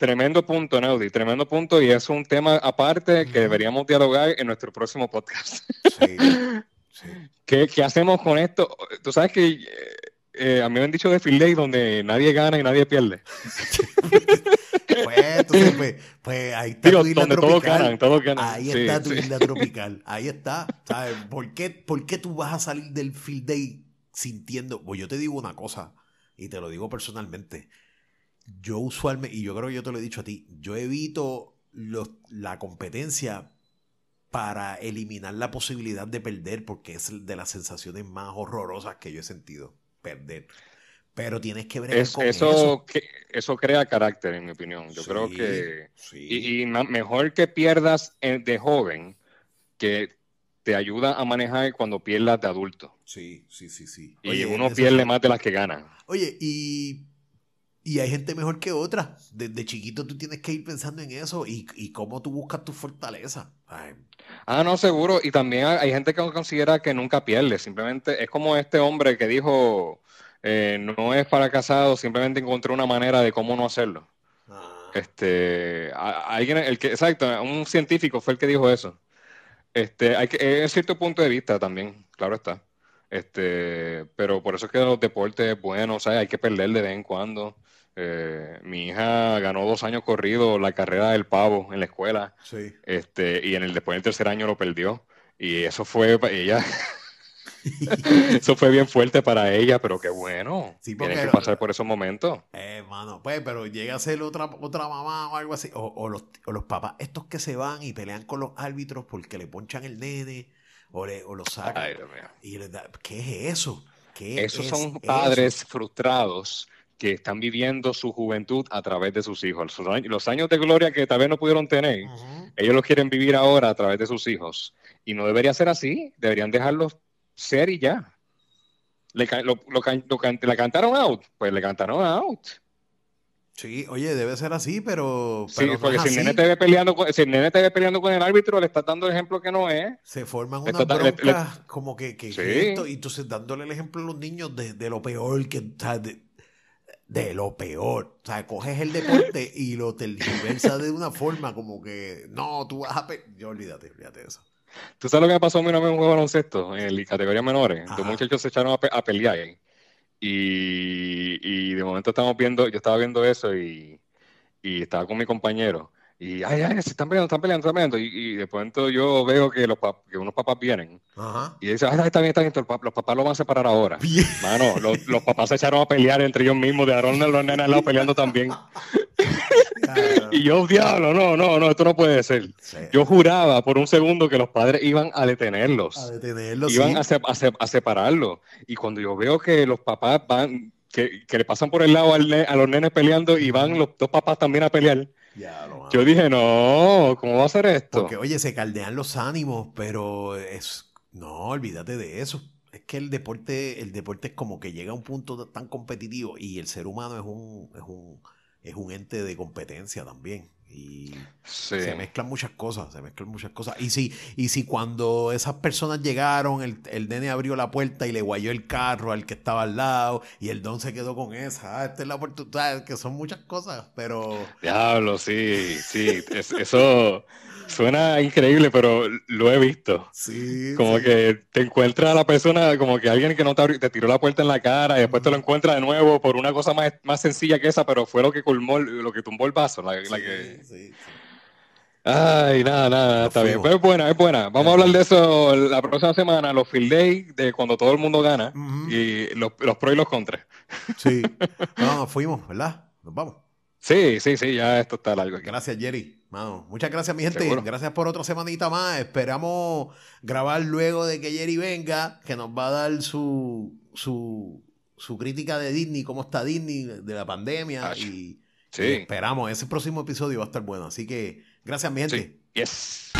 Tremendo punto, Neudi, tremendo punto y es un tema aparte que deberíamos dialogar en nuestro próximo podcast. Sí, ¿Qué, hacemos con esto? Tú sabes que eh, a mí me han dicho de Field Day donde nadie gana y nadie pierde. pues, pues, pues, ahí está tu isla tropical. Ahí está tu isla tropical. Ahí está. ¿Sabes? ¿Por qué, ¿Por qué tú vas a salir del Field Day sintiendo? Pues yo te digo una cosa y te lo digo personalmente yo usualmente, y yo creo que yo te lo he dicho a ti, yo evito la competencia para eliminar la posibilidad de perder, porque es de las sensaciones más horrorosas que yo he sentido, perder. Pero tienes que ver eso. Eso, que, eso crea carácter, en mi opinión. Yo creo que... Y, mejor que pierdas de joven, que te ayuda a manejar cuando pierdas de adulto. Sí, sí, sí, sí. y uno pierde más de las que gana. Oye, y y hay gente mejor que otra. Desde chiquito tú tienes que ir pensando en eso y, y cómo tú buscas tu fortaleza. Ah, no, seguro. Y también hay gente que considera que nunca pierde. Simplemente es como este hombre que dijo, eh, no es para casado, simplemente encontró una manera de cómo no hacerlo. Ah. Este, alguien, el que, exacto, un científico fue el que dijo eso. Este, hay que, es cierto punto de vista también, claro está. Este, pero por eso es que los deportes es bueno, o sea, hay que perder de vez en cuando. Eh, mi hija ganó dos años corrido la carrera del pavo en la escuela. Este, y en el después del tercer año lo perdió. Y eso fue ella. eso fue bien fuerte para ella, pero qué bueno. Sí, Tienen que pasar por esos momentos. Eh, mano, pues, pero llega a ser otra, otra mamá o algo así. O, los, o los papás, estos que se van y pelean con los árbitros porque le ponchan el nene o, le, o lo sacan. y ¿Qué es eso? ¿Qué Esos son padres frustrados que están viviendo su juventud a través de sus hijos. Los años de gloria que tal vez no pudieron tener, ellos los quieren vivir ahora a través de sus hijos. Y no debería ser así, deberían dejarlos ser y ya. Le, lo, ¿Le cantaron out? Pues le cantaron out. Sí, oye, debe ser así, pero. sí, porque si, el nene te ve peleando con, si el nene te ve peleando con el árbitro, le estás dando el ejemplo que no es. Se forman unas broncas como que, que, esto, y entonces dándole el ejemplo a los niños de, de lo peor que. de, de lo peor. O sea, coges el deporte y lo tergiversas de una forma como que, no, tú vas a... Yo olvídate, olvídate de eso. ¿Tú sabes lo que me pasó a mí en un juego de baloncesto en categoría menores? Los muchachos se echaron a, pelear ahí. Y, y, de momento estamos viendo, yo estaba viendo eso y, y estaba con mi compañero. Y, ay, ay, se están peleando, están peleando, están peleando. Y, de pronto yo veo que, los que unos papás vienen. Y dicen, ay, está bien, está bien, los papás lo van a separar ahora. Mano, los, los, papás se echaron a pelear entre ellos mismos, de Aaron y los nenes al lado peleando también. y yo, diablo, no, no, no, esto no puede ser. Yo juraba por un segundo que los padres iban a detenerlos. A detenerlos. Iban a, a, separarlos. Y cuando yo veo que los papás van, que, que le pasan por el lado a los nenes peleando y van los dos papás también a pelear Yo dije, no, ¿cómo va a ser esto? Porque, oye, se caldean los ánimos, pero es. No, olvídate de eso. Es que el deporte, el deporte es como que llega a un punto tan competitivo y el ser humano es un, es un, es un ente de competencia también. Y se mezclan muchas cosas, se mezclan muchas cosas. Y si, y si cuando esas personas llegaron, el, el nene abrió la puerta y le guayó el carro al que estaba al lado, y el don se quedó con esa, ah, esta es la oportunidad, que son muchas cosas, pero... Diablo, sí, sí, eso... Suena increíble, pero lo he visto. Sí. Como que te encuentras a la persona, como que alguien que no te, te tiró la puerta en la cara y después te lo encuentras de nuevo por una cosa más, más sencilla que esa, pero fue lo que colmó, lo que tumbó el vaso. La, que... sí, Ay, nada, nada, está bien. Pero es buena, es buena. Vamos a hablar de eso la próxima semana, los field day, de cuando todo el mundo gana y los, los pros y los contras. Sí. No, nos fuimos, ¿verdad? Nos vamos. Sí, sí, sí, ya esto está largo. Gracias, Jerry. Muchas gracias, mi gente. Gracias por otra semanita más. Esperamos grabar luego de que Jerry venga, que nos va a dar su, su, su crítica de Disney, cómo está Disney de la pandemia. Y, sí. esperamos, ese próximo episodio va a estar bueno. Así que gracias, mi gente. Yes.